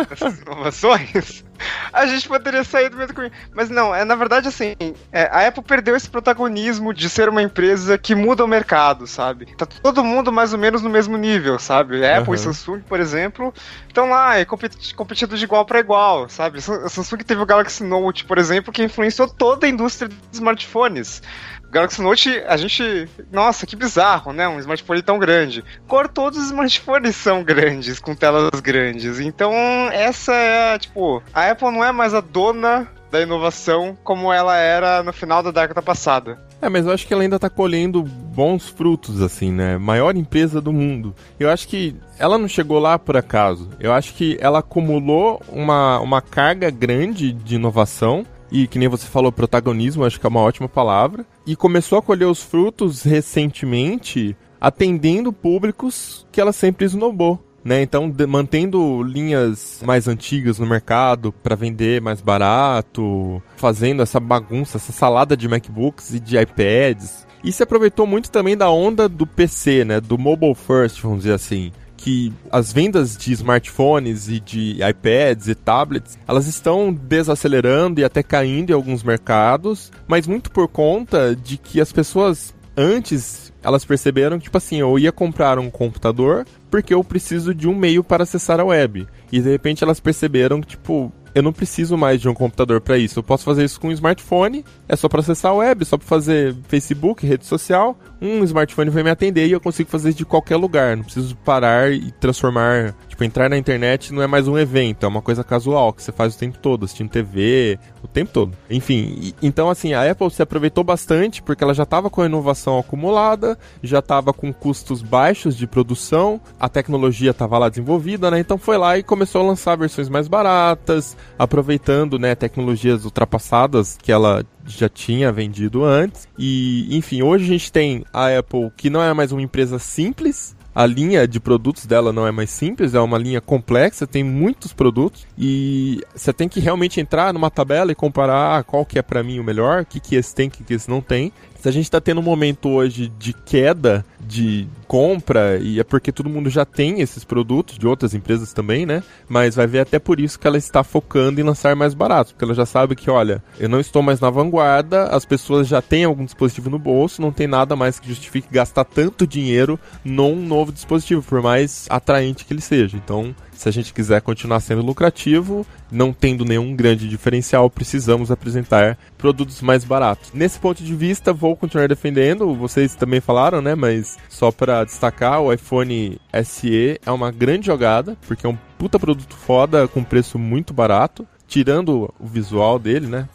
essas inovações, a gente poderia sair do meio do caminho. Mas não, é na verdade assim, é, a Apple perdeu esse protagonismo de ser uma empresa que muda o mercado, sabe? Tá todo mundo mais ou menos no mesmo nível, sabe? Apple uhum. e Samsung, por exemplo, estão lá é, competindo de igual para igual, sabe? A Samsung teve o Galaxy Note, por exemplo, que influenciou toda a indústria dos smartphones. Galaxy Note, a gente. Nossa, que bizarro, né? Um smartphone tão grande. Cor, todos os smartphones são grandes, com telas grandes. Então, essa é, tipo. A Apple não é mais a dona da inovação como ela era no final da década passada. É, mas eu acho que ela ainda tá colhendo bons frutos, assim, né? Maior empresa do mundo. Eu acho que ela não chegou lá por acaso. Eu acho que ela acumulou uma, uma carga grande de inovação e que nem você falou, protagonismo, acho que é uma ótima palavra, e começou a colher os frutos recentemente, atendendo públicos que ela sempre esnobou. Né, então, de, mantendo linhas mais antigas no mercado para vender mais barato, fazendo essa bagunça, essa salada de MacBooks e de iPads. E se aproveitou muito também da onda do PC, né, do mobile first, vamos dizer assim que as vendas de smartphones e de iPads e tablets, elas estão desacelerando e até caindo em alguns mercados, mas muito por conta de que as pessoas antes elas perceberam que, tipo assim, eu ia comprar um computador porque eu preciso de um meio para acessar a web. E de repente elas perceberam que, tipo, eu não preciso mais de um computador para isso. Eu posso fazer isso com um smartphone, é só para acessar a web, só para fazer Facebook, rede social. Um smartphone vai me atender e eu consigo fazer de qualquer lugar. Não preciso parar e transformar Tipo, entrar na internet não é mais um evento, é uma coisa casual que você faz o tempo todo, assistindo TV, o tempo todo. Enfim, e, então assim, a Apple se aproveitou bastante porque ela já estava com a inovação acumulada, já estava com custos baixos de produção, a tecnologia estava lá desenvolvida, né? Então foi lá e começou a lançar versões mais baratas, aproveitando, né, tecnologias ultrapassadas que ela já tinha vendido antes. E, enfim, hoje a gente tem a Apple que não é mais uma empresa simples, a linha de produtos dela não é mais simples, é uma linha complexa, tem muitos produtos e você tem que realmente entrar numa tabela e comparar ah, qual que é para mim o melhor, o que, que esse tem, o que, que esse não tem. Se a gente está tendo um momento hoje de queda de compra, e é porque todo mundo já tem esses produtos, de outras empresas também, né? Mas vai ver até por isso que ela está focando em lançar mais baratos, porque ela já sabe que, olha, eu não estou mais na vanguarda, as pessoas já têm algum dispositivo no bolso, não tem nada mais que justifique gastar tanto dinheiro num novo dispositivo, por mais atraente que ele seja. Então, se a gente quiser continuar sendo lucrativo, não tendo nenhum grande diferencial, precisamos apresentar produtos mais baratos. Nesse ponto de vista, vou continuar defendendo, vocês também falaram, né? Mas só para destacar, o iPhone SE é uma grande jogada, porque é um puta produto foda com preço muito barato tirando o visual dele, né?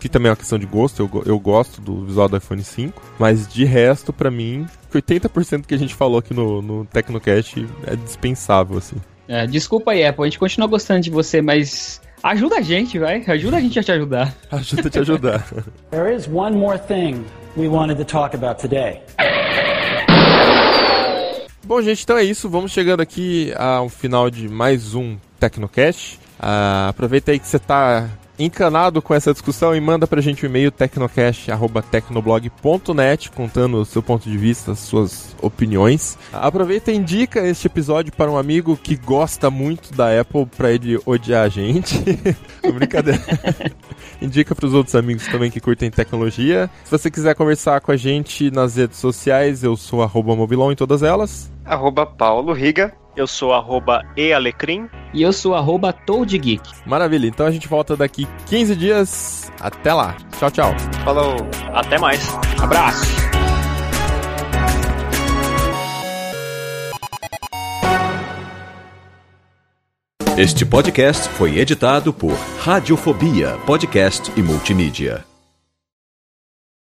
Que também é uma questão de gosto, eu, eu gosto do visual do iPhone 5, mas de resto, para mim, 80% que a gente falou aqui no, no Tecnocast é dispensável, assim. É, desculpa aí, Apple, a gente continua gostando de você, mas ajuda a gente, vai. Ajuda a gente a te ajudar. Ajuda a te ajudar. There is one more thing we wanted to talk about today. Bom, gente, então é isso. Vamos chegando aqui ao final de mais um Tecnocast. Uh, aproveita aí que você está encanado com essa discussão e manda pra gente o um e-mail tecnocast.tecnoblog.net contando o seu ponto de vista, suas opiniões. Aproveita e indica este episódio para um amigo que gosta muito da Apple para ele odiar a gente. Brincadeira. indica para os outros amigos também que curtem tecnologia. Se você quiser conversar com a gente nas redes sociais, eu sou arroba Mobilon em todas elas. Arroba Paulo Riga. Eu sou arroba ealecrim. E eu sou arroba Toadgeek. Maravilha, então a gente volta daqui 15 dias. Até lá. Tchau, tchau. Falou. Até mais. Abraço. Este podcast foi editado por Radiofobia, podcast e multimídia.